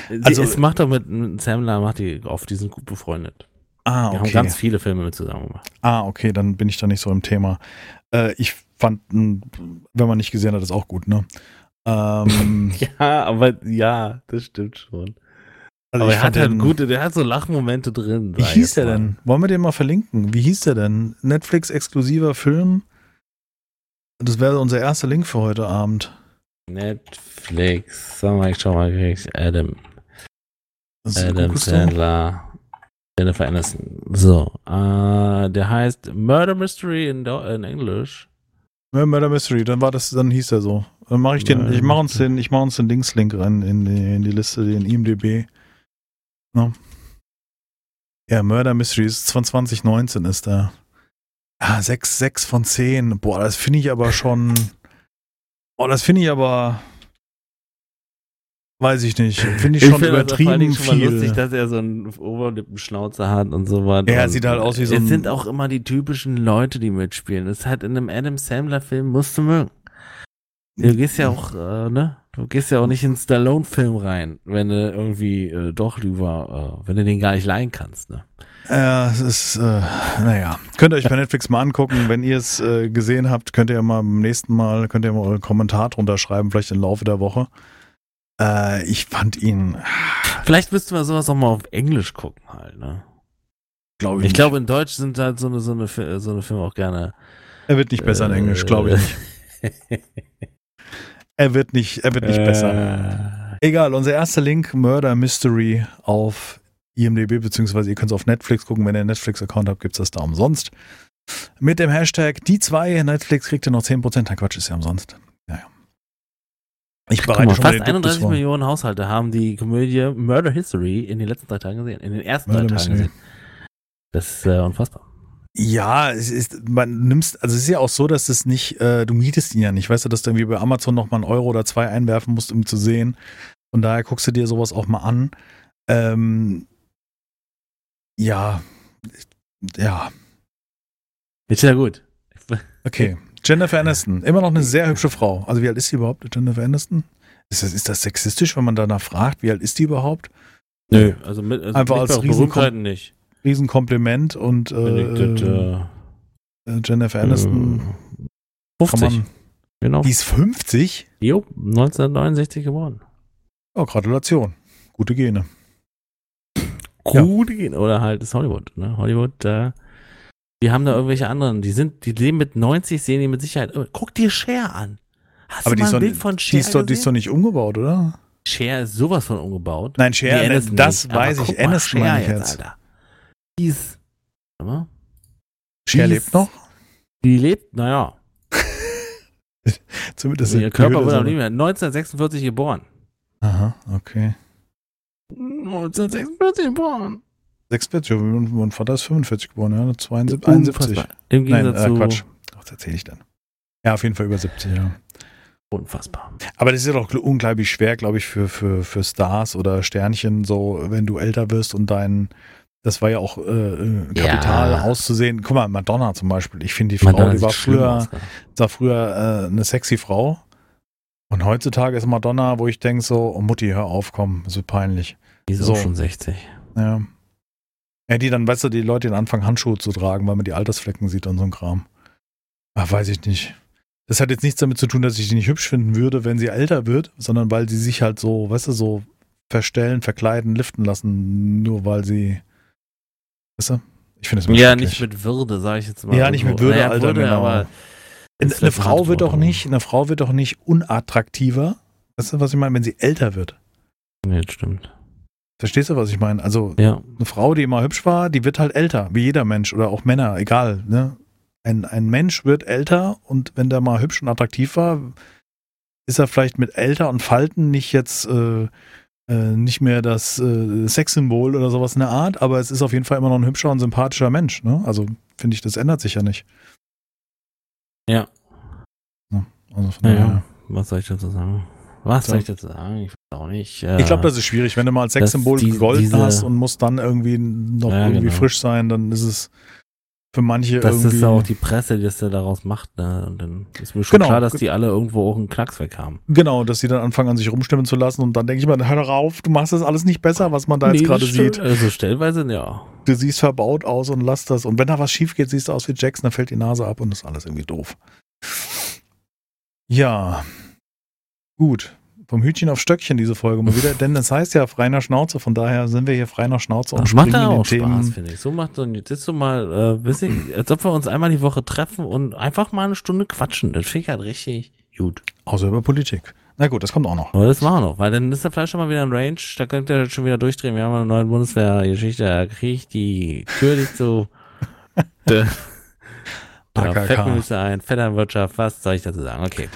Sie, also- es macht doch mit, mit Sandler, macht die oft, die sind gut befreundet. Ah, Wir haben okay. ganz viele Filme mit zusammen gemacht. Ah, okay, dann bin ich da nicht so im Thema. Äh, ich fand, wenn man nicht gesehen hat, ist auch gut, ne? Ähm, Ja, aber ja, das stimmt schon. Also aber er hat halt gute, der hat so Lachmomente drin. Wie hieß der mal. denn? Wollen wir den mal verlinken? Wie hieß der denn? Netflix-exklusiver Film? Das wäre unser erster Link für heute Abend. Netflix. Sag mal, ich schau mal, krieg ich Adam. Adam? Sandler. Jennifer Aniston. So, äh, der heißt Murder Mystery in, in English. Ja, Murder Mystery, dann war das, dann hieß er so. Dann mache ich den, Murder ich mache uns den, ich mache uns den Linkslink rein in die, in die Liste, den IMDB. No. Ja, Murder Mystery ist von 2019 ist der. Ah, 6, 6 von 10. Boah, das finde ich aber schon. Boah, das finde ich aber. Weiß ich nicht. Finde ich schon find das übertrieben Dingen schon mal viel. lustig, dass er so einen Oberlippenschnauzer hat und so was. Ja, er sieht halt aus wie so Es ein- sind auch immer die typischen Leute, die mitspielen. Das ist halt in einem Adam Sandler Film musst du mögen. Du gehst ja auch, äh, ne? Du gehst ja auch nicht ins Stallone-Film rein, wenn du irgendwie äh, doch lieber, äh, wenn du den gar nicht leihen kannst, ne? Ja, es ist, äh, naja. Könnt ihr euch bei Netflix mal angucken. Wenn ihr es äh, gesehen habt, könnt ihr mal beim nächsten Mal, könnt ihr mal euren Kommentar drunter schreiben, vielleicht im Laufe der Woche. Äh, ich fand ihn. Vielleicht müssten wir sowas auch mal auf Englisch gucken halt, ne? Glaube ich. Ich glaube, in Deutsch sind halt so eine, so eine, so eine Filme auch gerne. Er wird nicht besser in Englisch, glaube ich nicht. er wird nicht, er wird nicht Äh, besser. Egal, unser erster Link, Murder Mystery auf IMDb, beziehungsweise ihr könnt es auf Netflix gucken. Wenn ihr einen Netflix-Account habt, gibt es das da umsonst. Mit dem Hashtag die zwei Netflix kriegt ihr noch 10%. Nein, Quatsch, ist ja umsonst. Naja. Ich bereite mal, schon fast mal den Duktus 31 vor. Millionen Haushalte haben die Komödie Murder History in den letzten drei Tagen gesehen. In den ersten Murder drei Tagen gesehen. Das ist äh, unfassbar. Ja, es ist, man nimmst, also es ist ja auch so, dass es nicht, äh, du mietest ihn ja nicht, weißt du, dass du irgendwie bei Amazon noch mal einen Euro oder zwei einwerfen musst, um ihn zu sehen. Von daher guckst du dir sowas auch mal an. Ähm, ja, ja, Ist ja gut. okay. Jennifer Aniston, immer noch eine sehr hübsche Frau. Also wie alt ist sie überhaupt, Jennifer Aniston? Ist das, ist das sexistisch, wenn man danach fragt, wie alt ist die überhaupt? Nö, also mit also Einfach als bei Riesenkom- Berühmtheiten nicht. Riesenkompliment und ich das, äh, äh, Jennifer Aniston, äh, kann 50. man, genau. die ist 50? Jo, 1969 geboren. Oh, Gratulation. Gute Gene. Ja. Gut gehen. Oder halt ist Hollywood. Ne? Hollywood, äh, die haben da irgendwelche anderen. Die sind, die leben mit 90, sehen die mit Sicherheit. Guck dir Cher an. Hast Aber du die mal ist, ein doch, Bild von die, Cher ist doch, die ist doch nicht umgebaut, oder? Cher ist sowas von umgebaut. Nein, Cher, das nicht. Aber weiß ich. guck mal, Aniston Cher meine ich jetzt. Alter. Die ist, warte mal. Cher lebt noch? Die lebt, naja. Zumindest Ihr Körper wird so- am Leben. 1946 geboren. Aha, okay. 1946 geboren. 46, und mein Vater ist 45 geboren, ja, 72, 71. Unfassbar. Im Nein, Gegensatz äh, zu. Quatsch. Was erzähle ich dann? Ja, auf jeden Fall über 70, ja. Unfassbar. Aber das ist ja doch gl- unglaublich schwer, glaube ich, für, für, für Stars oder Sternchen, so, wenn du älter wirst und dein, das war ja auch äh, äh, Kapital Ja. auszusehen. Guck mal, Madonna zum Beispiel. Ich finde die Frau, Madonna die war früher, aus, sah früher äh, eine sexy Frau. Und heutzutage ist Madonna, wo ich denke so, oh Mutti, hör auf, komm, so peinlich. Die ist So. auch schon 60. Ja. Ja, die dann, weißt du, die Leute, die anfangen Handschuhe zu tragen, weil man die Altersflecken sieht und so ein Kram. Ach, weiß ich nicht. Das hat jetzt nichts damit zu tun, dass ich die nicht hübsch finden würde, wenn sie älter wird, sondern weil sie sich halt so, weißt du, so verstellen, verkleiden, liften lassen, nur weil sie, weißt du? Ich finde es Ja, nicht mit Würde, sage ich jetzt mal. Ja, nicht mit Würde, Alter, genau. aber Eine, Frau wird doch nicht, eine Frau wird doch nicht unattraktiver. Weißt du, was ich meine, wenn sie älter wird? Nee, das stimmt. Verstehst du, was ich meine? Also, Ja. eine Frau, die immer hübsch war, die wird halt älter, wie jeder Mensch oder auch Männer, egal. Ne? Ein, ein Mensch wird älter und wenn der mal hübsch und attraktiv war, ist er vielleicht mit älter und Falten nicht jetzt äh, äh, nicht mehr das äh, Sexsymbol oder sowas in der Art, aber es ist auf jeden Fall immer noch ein hübscher und sympathischer Mensch. Ne? Also finde ich, das ändert sich ja nicht. Ja. Also von daher- was soll ich dazu sagen? Was So. soll ich dazu sagen? Ich weiß auch nicht. Äh, Ich glaube, das ist schwierig. Wenn du mal als Sexsymbol die- gegolten diese- hast und musst dann irgendwie noch Ja, irgendwie genau. frisch sein, dann ist es für manche das irgendwie. ist auch die Presse, die das da daraus macht. Ne? Und dann ist mir schon Genau. klar, dass die alle irgendwo auch einen Knacks weg haben. Genau, dass sie dann anfangen an sich rumstimmen zu lassen und dann denke ich mir, hör doch auf, du machst das alles nicht besser, was man da jetzt Nee, gerade das stimmt. sieht. Also stellweise, ja. Du siehst verbaut aus und lass das. Und wenn da was schief geht, siehst du aus wie Jackson, dann fällt die Nase ab und ist alles irgendwie doof. Ja, gut. Vom Hütchen auf Stöckchen diese Folge mal wieder, denn es heißt ja frei nach Schnauze, von daher sind wir hier frei nach Schnauze und Das macht in den auch Spaß, finde ich. So macht so jetzt so mal, äh, ihr, als ob wir uns einmal die Woche treffen und einfach mal eine Stunde quatschen. Das finde ich halt richtig gut. Außer über Politik. Na gut, das kommt auch noch. Aber das machen wir noch, weil dann ist der Fleisch schon mal wieder ein Range, da könnt ihr schon wieder durchdrehen. Wir haben eine neue Bundeswehr-Geschichte, da kriege ich die Tür nicht so. AKK. Ein, Vetternwirtschaft, was soll ich dazu sagen? Okay.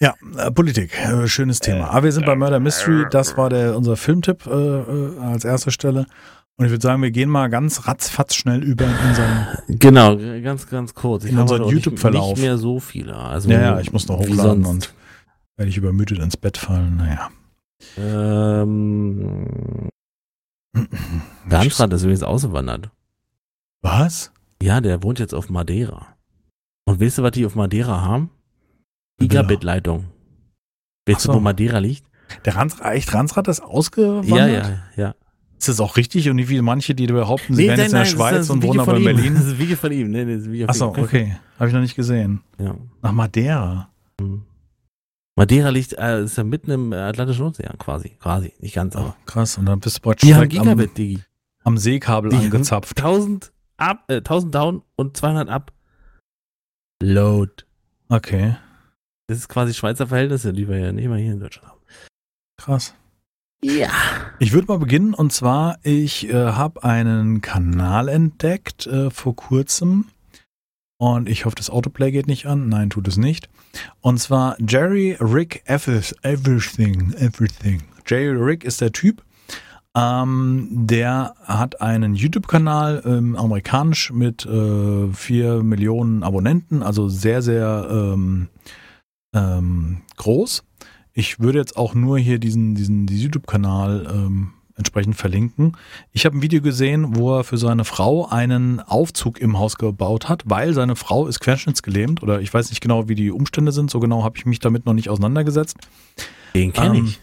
Ja, äh, Politik, äh, schönes Thema. Aber wir sind bei Murder Mystery, das war der, unser Filmtipp äh, äh, als erste Stelle. Und ich würde sagen, wir gehen mal ganz ratzfatz schnell über in unseren. Genau, ganz, ganz kurz. Ich In unseren YouTube-Verlauf. Nicht mehr so viele. Also, Ja, ja, ich muss noch hochladen und werde ich übermüdet ins Bett fallen. Naja. Ähm, Darmstadt ist übrigens ausgewandert. Was? Ja, der wohnt jetzt auf Madeira. Und weißt du, was die auf Madeira haben? Villa. Gigabit-Leitung. Weißt so. du, wo Madeira liegt? Der Rans, echt Ransrad ist ausgewandert? Ja, ja, ja. Ist das auch richtig? Und wie viele manche, die behaupten, sie nee, wären jetzt in der Schweiz und wohnen aber in Berlin? Das ist ein Video von ihm. Nee, nee, das ist ein Video Achso, okay. Habe ich noch nicht gesehen. Ja. Nach Madeira. Mhm. Madeira liegt, äh, ist ja mitten im Atlantischen Ozean quasi. Quasi, nicht ganz, aber. Oh, krass, und dann bist du haben Gigabit, am, am Seekabel die angezapft. 1000 up, äh, 1000 down und 200 up. Load. Okay. Das ist quasi Schweizer Verhältnisse, die wir ja nicht mal hier in Deutschland haben. Krass. Ja. Ich würde mal beginnen und zwar, ich äh, habe einen Kanal entdeckt äh, vor kurzem und ich hoffe, das Autoplay geht nicht an. Nein, tut es nicht. Und zwar Jerry Rick Everything. Everything. Jerry Rick ist der Typ. Ähm, der hat einen YouTube-Kanal, ähm, amerikanisch, mit äh, 4 Millionen Abonnenten, also sehr, sehr ähm, ähm, groß. Ich würde jetzt auch nur hier diesen, diesen, diesen YouTube-Kanal ähm, entsprechend verlinken. Ich habe ein Video gesehen, wo er für seine Frau einen Aufzug im Haus gebaut hat, weil seine Frau ist querschnittsgelähmt oder ich weiß nicht genau, wie die Umstände sind. So genau habe ich mich damit noch nicht auseinandergesetzt. Den kenne ähm, ich.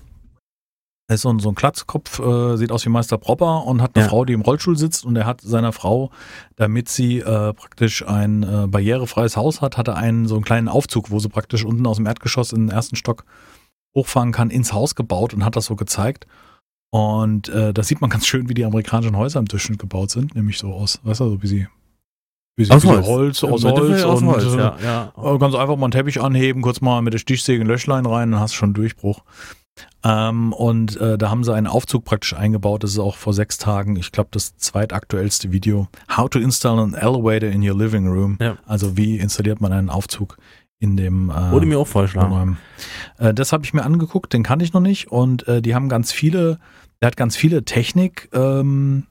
Er ist so ein, so ein Klatzkopf, äh, sieht aus wie Meister Propper und hat eine ja. Frau, die im Rollstuhl sitzt und er hat seiner Frau, damit sie äh, praktisch ein äh, barrierefreies Haus hat, hat er einen so einen kleinen Aufzug, wo sie praktisch unten aus dem Erdgeschoss in den ersten Stock hochfahren kann, ins Haus gebaut und hat das so gezeigt. Und äh, da sieht man ganz schön, wie die amerikanischen Häuser im Durchschnitt gebaut sind, nämlich so aus, weißt du, so wie sie wie sie aus Holz, Holz aus Holz, aus und Holz, ja, ja. Äh, ganz einfach mal einen Teppich anheben, kurz mal mit der Stichsäge ein Löchlein rein, dann hast du schon Durchbruch. Ähm, und äh, da haben sie einen Aufzug praktisch eingebaut. Das ist auch vor sechs Tagen, ich glaube, das zweitaktuellste Video. How to install an elevator in your living room. Ja. Also wie installiert man einen Aufzug in dem äh, Wurde mir auch vorgeschlagen. Äh, das habe ich mir angeguckt, den kann ich noch nicht. Und äh, die haben ganz viele der hat ganz viele Technik ähm,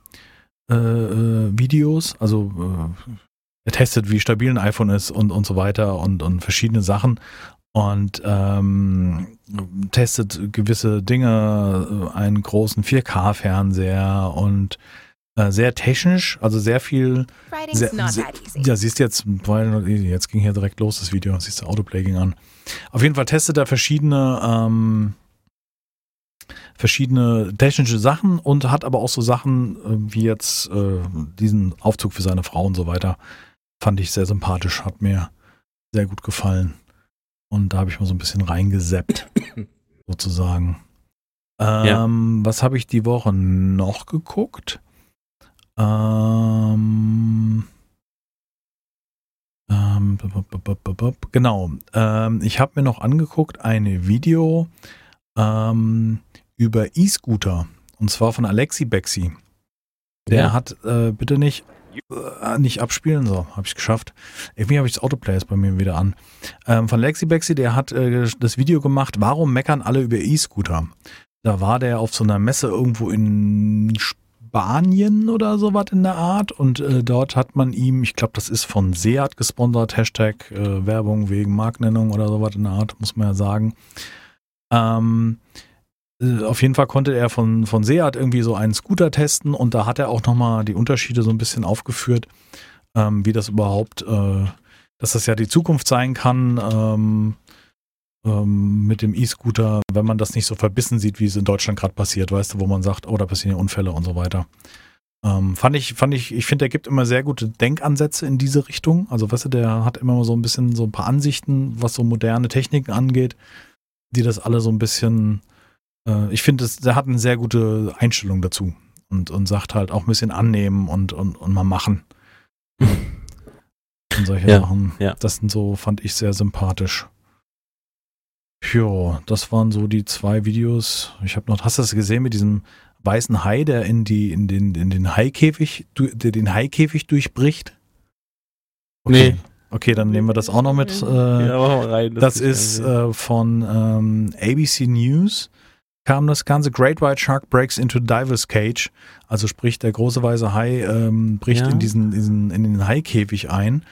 äh, äh, Videos, also äh, er testet, wie stabil ein iPhone ist und, und so weiter und, und verschiedene Sachen und ähm, testet gewisse Dinge, äh, einen großen 4K-Fernseher und äh, sehr technisch, also sehr viel. Sehr, sehr, ja, siehst jetzt, jetzt ging hier direkt los das Video, siehst du, Autoplay ging an. Auf jeden Fall testet er verschiedene ähm, verschiedene technische Sachen und hat aber auch so Sachen äh, wie jetzt äh, diesen Aufzug für seine Frau und so weiter. Fand ich sehr sympathisch, hat mir sehr gut gefallen. Und da habe ich mal so ein bisschen reingeseppt, sozusagen. Ähm, ja. Was habe ich die Woche noch geguckt? Ähm, ähm, genau. Ähm, ich habe mir noch angeguckt ein Video ähm, über E-Scooter. Und zwar von Alexi Bexi. Der ja. hat, äh, bitte nicht, nicht abspielen, so, habe ich geschafft. Irgendwie habe ich das Autoplay jetzt bei mir wieder an. Ähm, von Alexi Bexi, der hat äh, das Video gemacht, warum meckern alle über E-Scooter? Da war der auf so einer Messe irgendwo in Spanien oder sowas in der Art und äh, dort hat man ihm, ich glaube, das ist von Seat gesponsert, Hashtag äh, Werbung wegen Markennennung oder sowas in der Art, muss man ja sagen. Ähm, äh, auf jeden Fall konnte er von, von Seat irgendwie so einen Scooter testen und da hat er auch nochmal die Unterschiede so ein bisschen aufgeführt, ähm, wie das überhaupt, äh, dass das ja die Zukunft sein kann ähm, ähm, mit dem E-Scooter, wenn man das nicht so verbissen sieht, wie es in Deutschland gerade passiert, weißt du, wo man sagt, oh, da passieren ja Unfälle und so weiter. Ähm, fand ich, fand ich, ich finde, er gibt immer sehr gute Denkansätze in diese Richtung. Also, weißt du, der hat immer so ein bisschen so ein paar Ansichten, was so moderne Techniken angeht, die das alle so ein bisschen äh, ich finde, der hat eine sehr gute Einstellung dazu und, und sagt halt auch ein bisschen annehmen und, und, und mal machen. und solche ja, Sachen. Ja. Das sind so, fand ich sehr sympathisch. Ja, das waren so die zwei Videos. Ich habe noch, hast du das gesehen mit diesem weißen Hai, der in die, in den, in den Haikäfig, der den Haikäfig durchbricht? Okay. Nee. Okay, dann nehmen wir das auch noch mit. Äh, ja, rein, das, das ist äh, von ähm, ABC News kam das Ganze. Great White Shark breaks into Diver's Cage. Also sprich, der große weiße Hai ähm, bricht ja. in diesen, diesen, in den Haikäfig ein.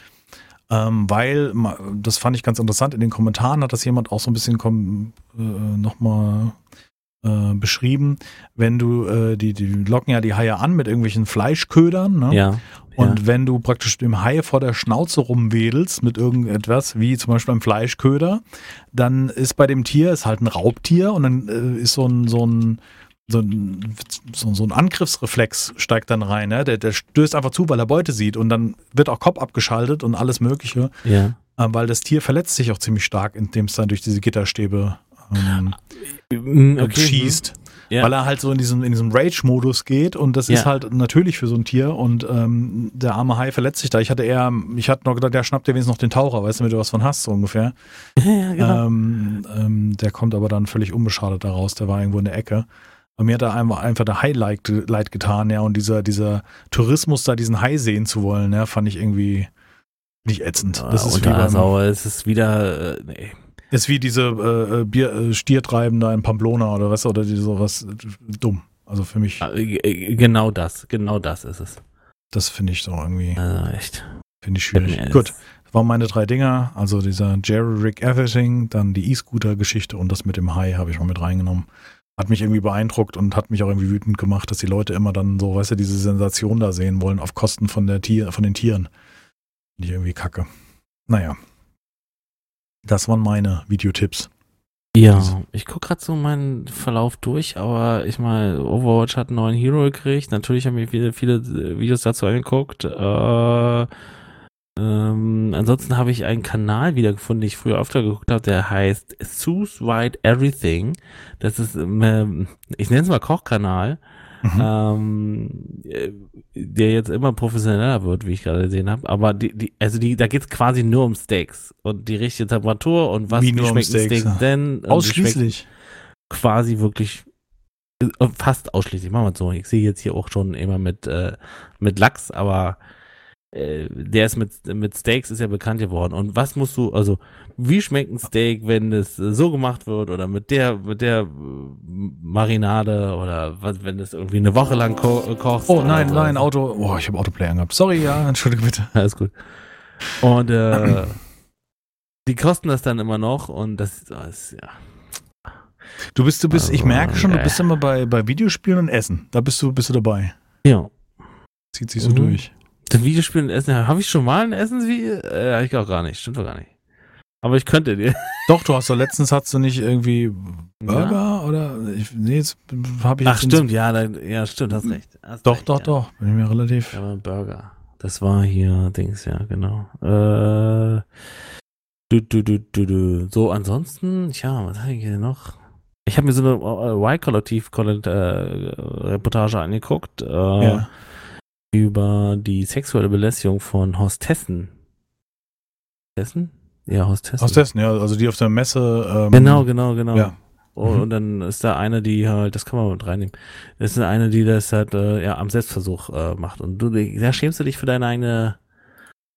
Ähm, weil, das fand ich ganz interessant, in den Kommentaren hat das jemand auch so ein bisschen äh, nochmal äh, beschrieben, wenn du, äh, die, die locken ja die Haie an mit irgendwelchen Fleischködern, ne? Ja. Und ja. wenn du praktisch dem Hai vor der Schnauze rumwedelst mit irgendetwas, wie zum Beispiel beim Fleischköder, dann ist bei dem Tier, ist halt ein Raubtier und dann äh, ist so ein, so ein, so ein, so, so ein Angriffsreflex steigt dann rein, ne? der, der stößt einfach zu, weil er Beute sieht und dann wird auch Kopf abgeschaltet und alles Mögliche, ja. äh, weil das Tier verletzt sich auch ziemlich stark, indem es dann durch diese Gitterstäbe ähm, Okay. schießt. Ja. Weil er halt so in diesem, in diesem Rage-Modus geht und das ist Ja. halt natürlich für so ein Tier und ähm, der arme Hai verletzt sich da. Ich hatte eher, ich hatte noch gedacht, der schnappt dir wenigstens noch den Taucher, weißt du, damit du was von hast, so ungefähr. ja, genau. Ähm, ähm, der kommt aber dann völlig unbeschadet daraus, der war irgendwo in der Ecke. Und mir hat da einfach, der Hai leid, leid getan, ja, und dieser, dieser Tourismus da, diesen Hai sehen zu wollen, ja, fand ich irgendwie nicht ätzend. Das ist wie, unter beim, Sauer, es ist wieder, äh, nee. Ist wie diese äh, äh, Bier, äh, Stiertreiben da in Pamplona oder was, oder die sowas äh, dumm. Also für mich, Äh, Genau das, genau das ist es. das finde ich so irgendwie, Also echt. finde ich schwierig. Gut, das waren meine drei Dinger. Also dieser Jerry Rick Everything, dann die E-Scooter-Geschichte und das mit dem Hai habe ich mal mit reingenommen. Hat mich irgendwie beeindruckt und hat mich auch irgendwie wütend gemacht, dass die Leute immer dann so, weißt du, diese Sensation da sehen wollen auf Kosten von der Tier, von den Tieren. Finde ich irgendwie kacke. Naja. Das waren meine Videotipps. Ja, ich gucke gerade so meinen Verlauf durch, aber ich meine, Overwatch hat einen neuen Hero gekriegt. Natürlich haben wir viele, viele äh, Videos dazu angeguckt. Äh, ähm, ansonsten habe ich einen Kanal wiedergefunden, den ich früher öfter geguckt habe, der heißt White Everything. Das ist, ähm, ich nenne es mal Kochkanal. Mhm. ähm, äh, der jetzt immer professioneller wird, wie ich gerade gesehen habe. Aber die, die, also die, da geht's quasi nur um Steaks und die richtige Temperatur und was Wie nur um Steaks, Steak ja. denn? Ausschließlich. quasi wirklich äh, fast ausschließlich. Machen wir es so. Ich sehe jetzt hier auch schon immer mit, äh, mit Lachs, aber äh, der ist mit, mit Steaks ist ja bekannt geworden. Und was musst du, also wie schmeckt ein Steak, wenn es so gemacht wird oder mit der, mit der äh, Marinade oder was, wenn es irgendwie eine Woche lang ko äh, kochst? Oh nein, so. nein, Auto. Oh, ich habe Autoplay angehabt. Sorry, ja, entschuldige bitte. Alles gut. Und äh, die kosten das dann immer noch und das, das ja. Du bist, du bist, ich Also, merke schon, du bist immer bei, bei Videospielen und Essen. Da bist du, bist du dabei. Ja. Zieht sich so Mhm. durch. Das Videospiel und Essen, habe ich schon mal ein Essensvideo? Äh, ich auch gar nicht, stimmt doch gar nicht. Aber ich könnte dir. Doch, du hast doch letztens hast du nicht irgendwie Burger Ja. oder ich, nee, jetzt habe ich Ach, stimmt, ja, dann, ja, stimmt, hast recht. Hast Doch, recht, doch, ja. doch. Bin ich mir relativ. Ja, Burger. Das war hier Dings, ja, genau. Äh, du, du, du, du, du. So, ansonsten, ja, was habe ich hier noch? Ich habe mir so eine äh, Y-Kollektiv-Reportage angeguckt. Äh, Ja. Über die sexuelle Belästigung von Hostessen. Hostessen? Ja, Hostessen. Aus dessen, ja, also die auf der Messe. Ähm, Genau, genau, genau. Ja. Und, Mhm. und dann ist da eine, die halt, das kann man mit reinnehmen. Das ist eine, die das halt äh, ja am Selbstversuch äh, macht. Und du, da schämst du dich für deine eigene,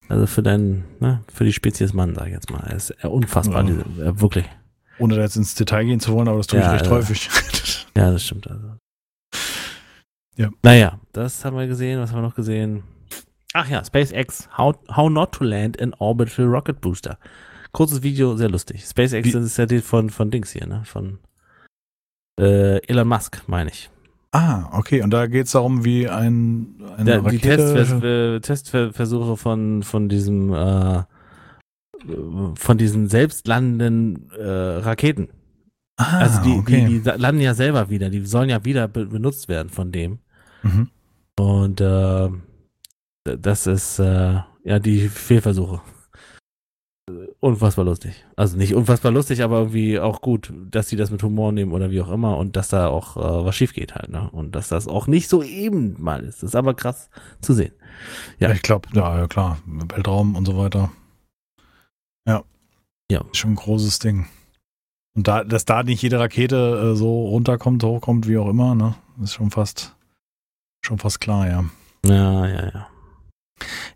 also für deinen, ne, für die Spezies Mann, sag ich jetzt mal. Er ist unfassbar, Ja. diese, äh, wirklich. Ohne da jetzt ins Detail gehen zu wollen, aber das tue Ja, ich recht ja. häufig. Ja, das stimmt also. Ja. Naja, das haben wir gesehen. Was haben wir noch gesehen? Ach ja, SpaceX, How, how not to land an orbital rocket booster. Kurzes Video, sehr lustig. SpaceX Wie- das ist ja die von, von Dings hier, ne? Von äh, Elon Musk, meine ich. ah, okay. Und da geht es darum, wie ein, eine Ja, die Rakete. Äh, Testversuche von, von diesem äh, von diesen selbstlandenden äh, Raketen. ah, also die, okay. die, die landen ja selber wieder, die sollen ja wieder be benutzt werden von dem. Mhm. Und äh, das ist äh, ja die Fehlversuche. Unfassbar lustig. Also nicht unfassbar lustig, aber irgendwie auch gut, dass sie das mit Humor nehmen oder wie auch immer und dass da auch äh, was schief geht halt, ne? Und dass das auch nicht so eben mal ist. Das ist aber krass zu sehen. Ja, ich glaube, ja, ja, klar. Weltraum und so weiter. Ja. Ja. Ist schon ein großes Ding. Und da, dass da nicht jede Rakete äh, so runterkommt, hochkommt, wie auch immer, ne? Ist schon fast, schon fast klar, ja. Ja, ja, ja.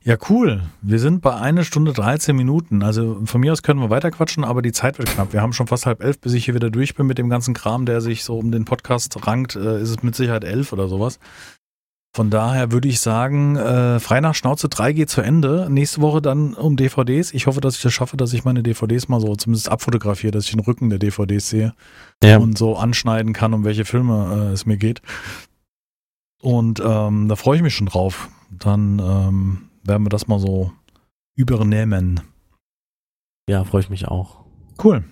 Ja, cool. Wir sind bei einer Stunde 13 Minuten. Also von mir aus können wir weiterquatschen, aber die Zeit wird knapp. Wir haben schon fast halb elf, bis ich hier wieder durch bin mit dem ganzen Kram, der sich so um den Podcast rankt. Äh, ist es mit Sicherheit elf oder sowas. Von daher würde ich sagen, äh, frei nach Schnauze 3 geht zu Ende. Nächste Woche dann um DVDs. Ich hoffe, dass ich das schaffe, dass ich meine DVDs mal so zumindest abfotografiere, dass ich den Rücken der DVDs sehe ja. und so anschneiden kann, um welche Filme äh, es mir geht. Und ähm, da freue ich mich schon drauf. Dann ähm, werden wir das mal so übernehmen. Ja, freue ich mich auch. Cool.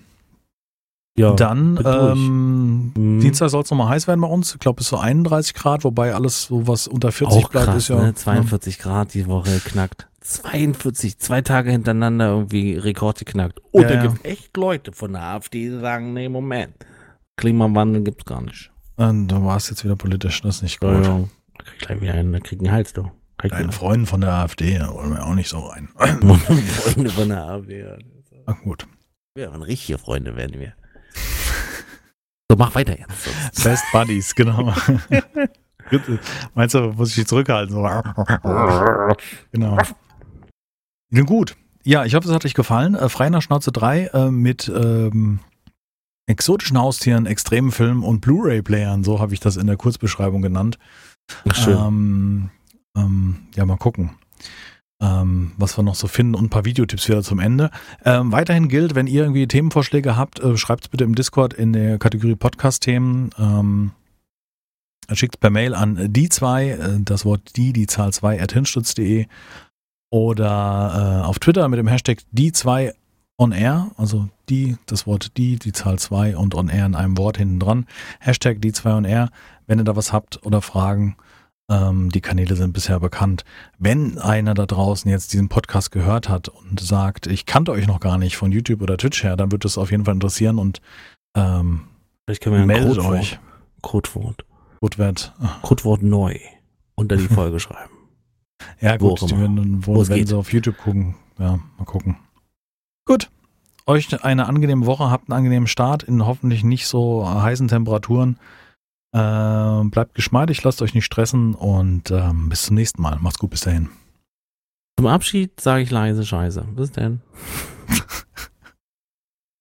Ja, dann ähm, mhm. Dienstag soll es nochmal heiß werden bei uns. Ich glaube, es ist so 31 Grad, wobei alles so was unter 40 Auch bleibt, ist ja. Ne? 42 ja. Grad die Woche knackt. 42, zwei Tage hintereinander irgendwie Rekord geknackt. Und ja, da gibt echt Leute von der AfD, die sagen, nee, Moment, Klimawandel gibt's gar nicht. Und du warst jetzt wieder politisch, das ist nicht gut. Ja, Da krieg gleich wieder einen, da krieg einen Hals, du. Deinen Freunden von der AfD, da wollen wir auch nicht so rein. Freunde von der AfD, ja. Ach gut. Wir waren richtige Freunde, werden wir. So, mach weiter jetzt. Best Buddies, genau. Meinst du, muss ich dich zurückhalten? So. genau. Nun gut. Ja, ich hoffe, es hat euch gefallen. Äh, Frei nach Schnauze 3 äh, mit ähm, exotischen Haustieren, extremen Filmen und Blu-ray-Playern. So habe ich das in der Kurzbeschreibung genannt. Ach, schön. Ähm, ähm, ja, mal gucken ähm, was wir noch so finden und ein paar Videotipps wieder zum Ende. Ähm, weiterhin gilt, wenn ihr irgendwie Themenvorschläge habt, äh, schreibt es bitte im Discord in der Kategorie Podcast-Themen. Ähm, Schickt es per Mail an die zwei, äh, das Wort die, die Zahl 2 at hinstutz.de oder äh, auf Twitter mit dem Hashtag die 2 on air, also die, das Wort die, die Zahl 2 und on air in einem Wort hinten dran. Hashtag die 2 on air, wenn ihr da was habt oder Fragen. Ähm, die Kanäle sind bisher bekannt. Wenn einer da draußen jetzt diesen Podcast gehört hat und sagt, ich kannte euch noch gar nicht von YouTube oder Twitch her, dann wird es auf jeden Fall interessieren und ähm, Vielleicht können wir meldet Codewort, euch. Codewort. Codewort. Codewort neu unter die Folge schreiben. Ja, gut, wo, wenn, wo, wenn sie auf YouTube gucken. Ja, mal gucken. Gut. Euch eine angenehme Woche, habt einen angenehmen Start in hoffentlich nicht so heißen Temperaturen. Äh, bleibt geschmeidig, lasst euch nicht stressen und ähm, bis zum nächsten Mal. Macht's gut, bis dahin. Zum Abschied sage ich leise Scheiße. Bis denn.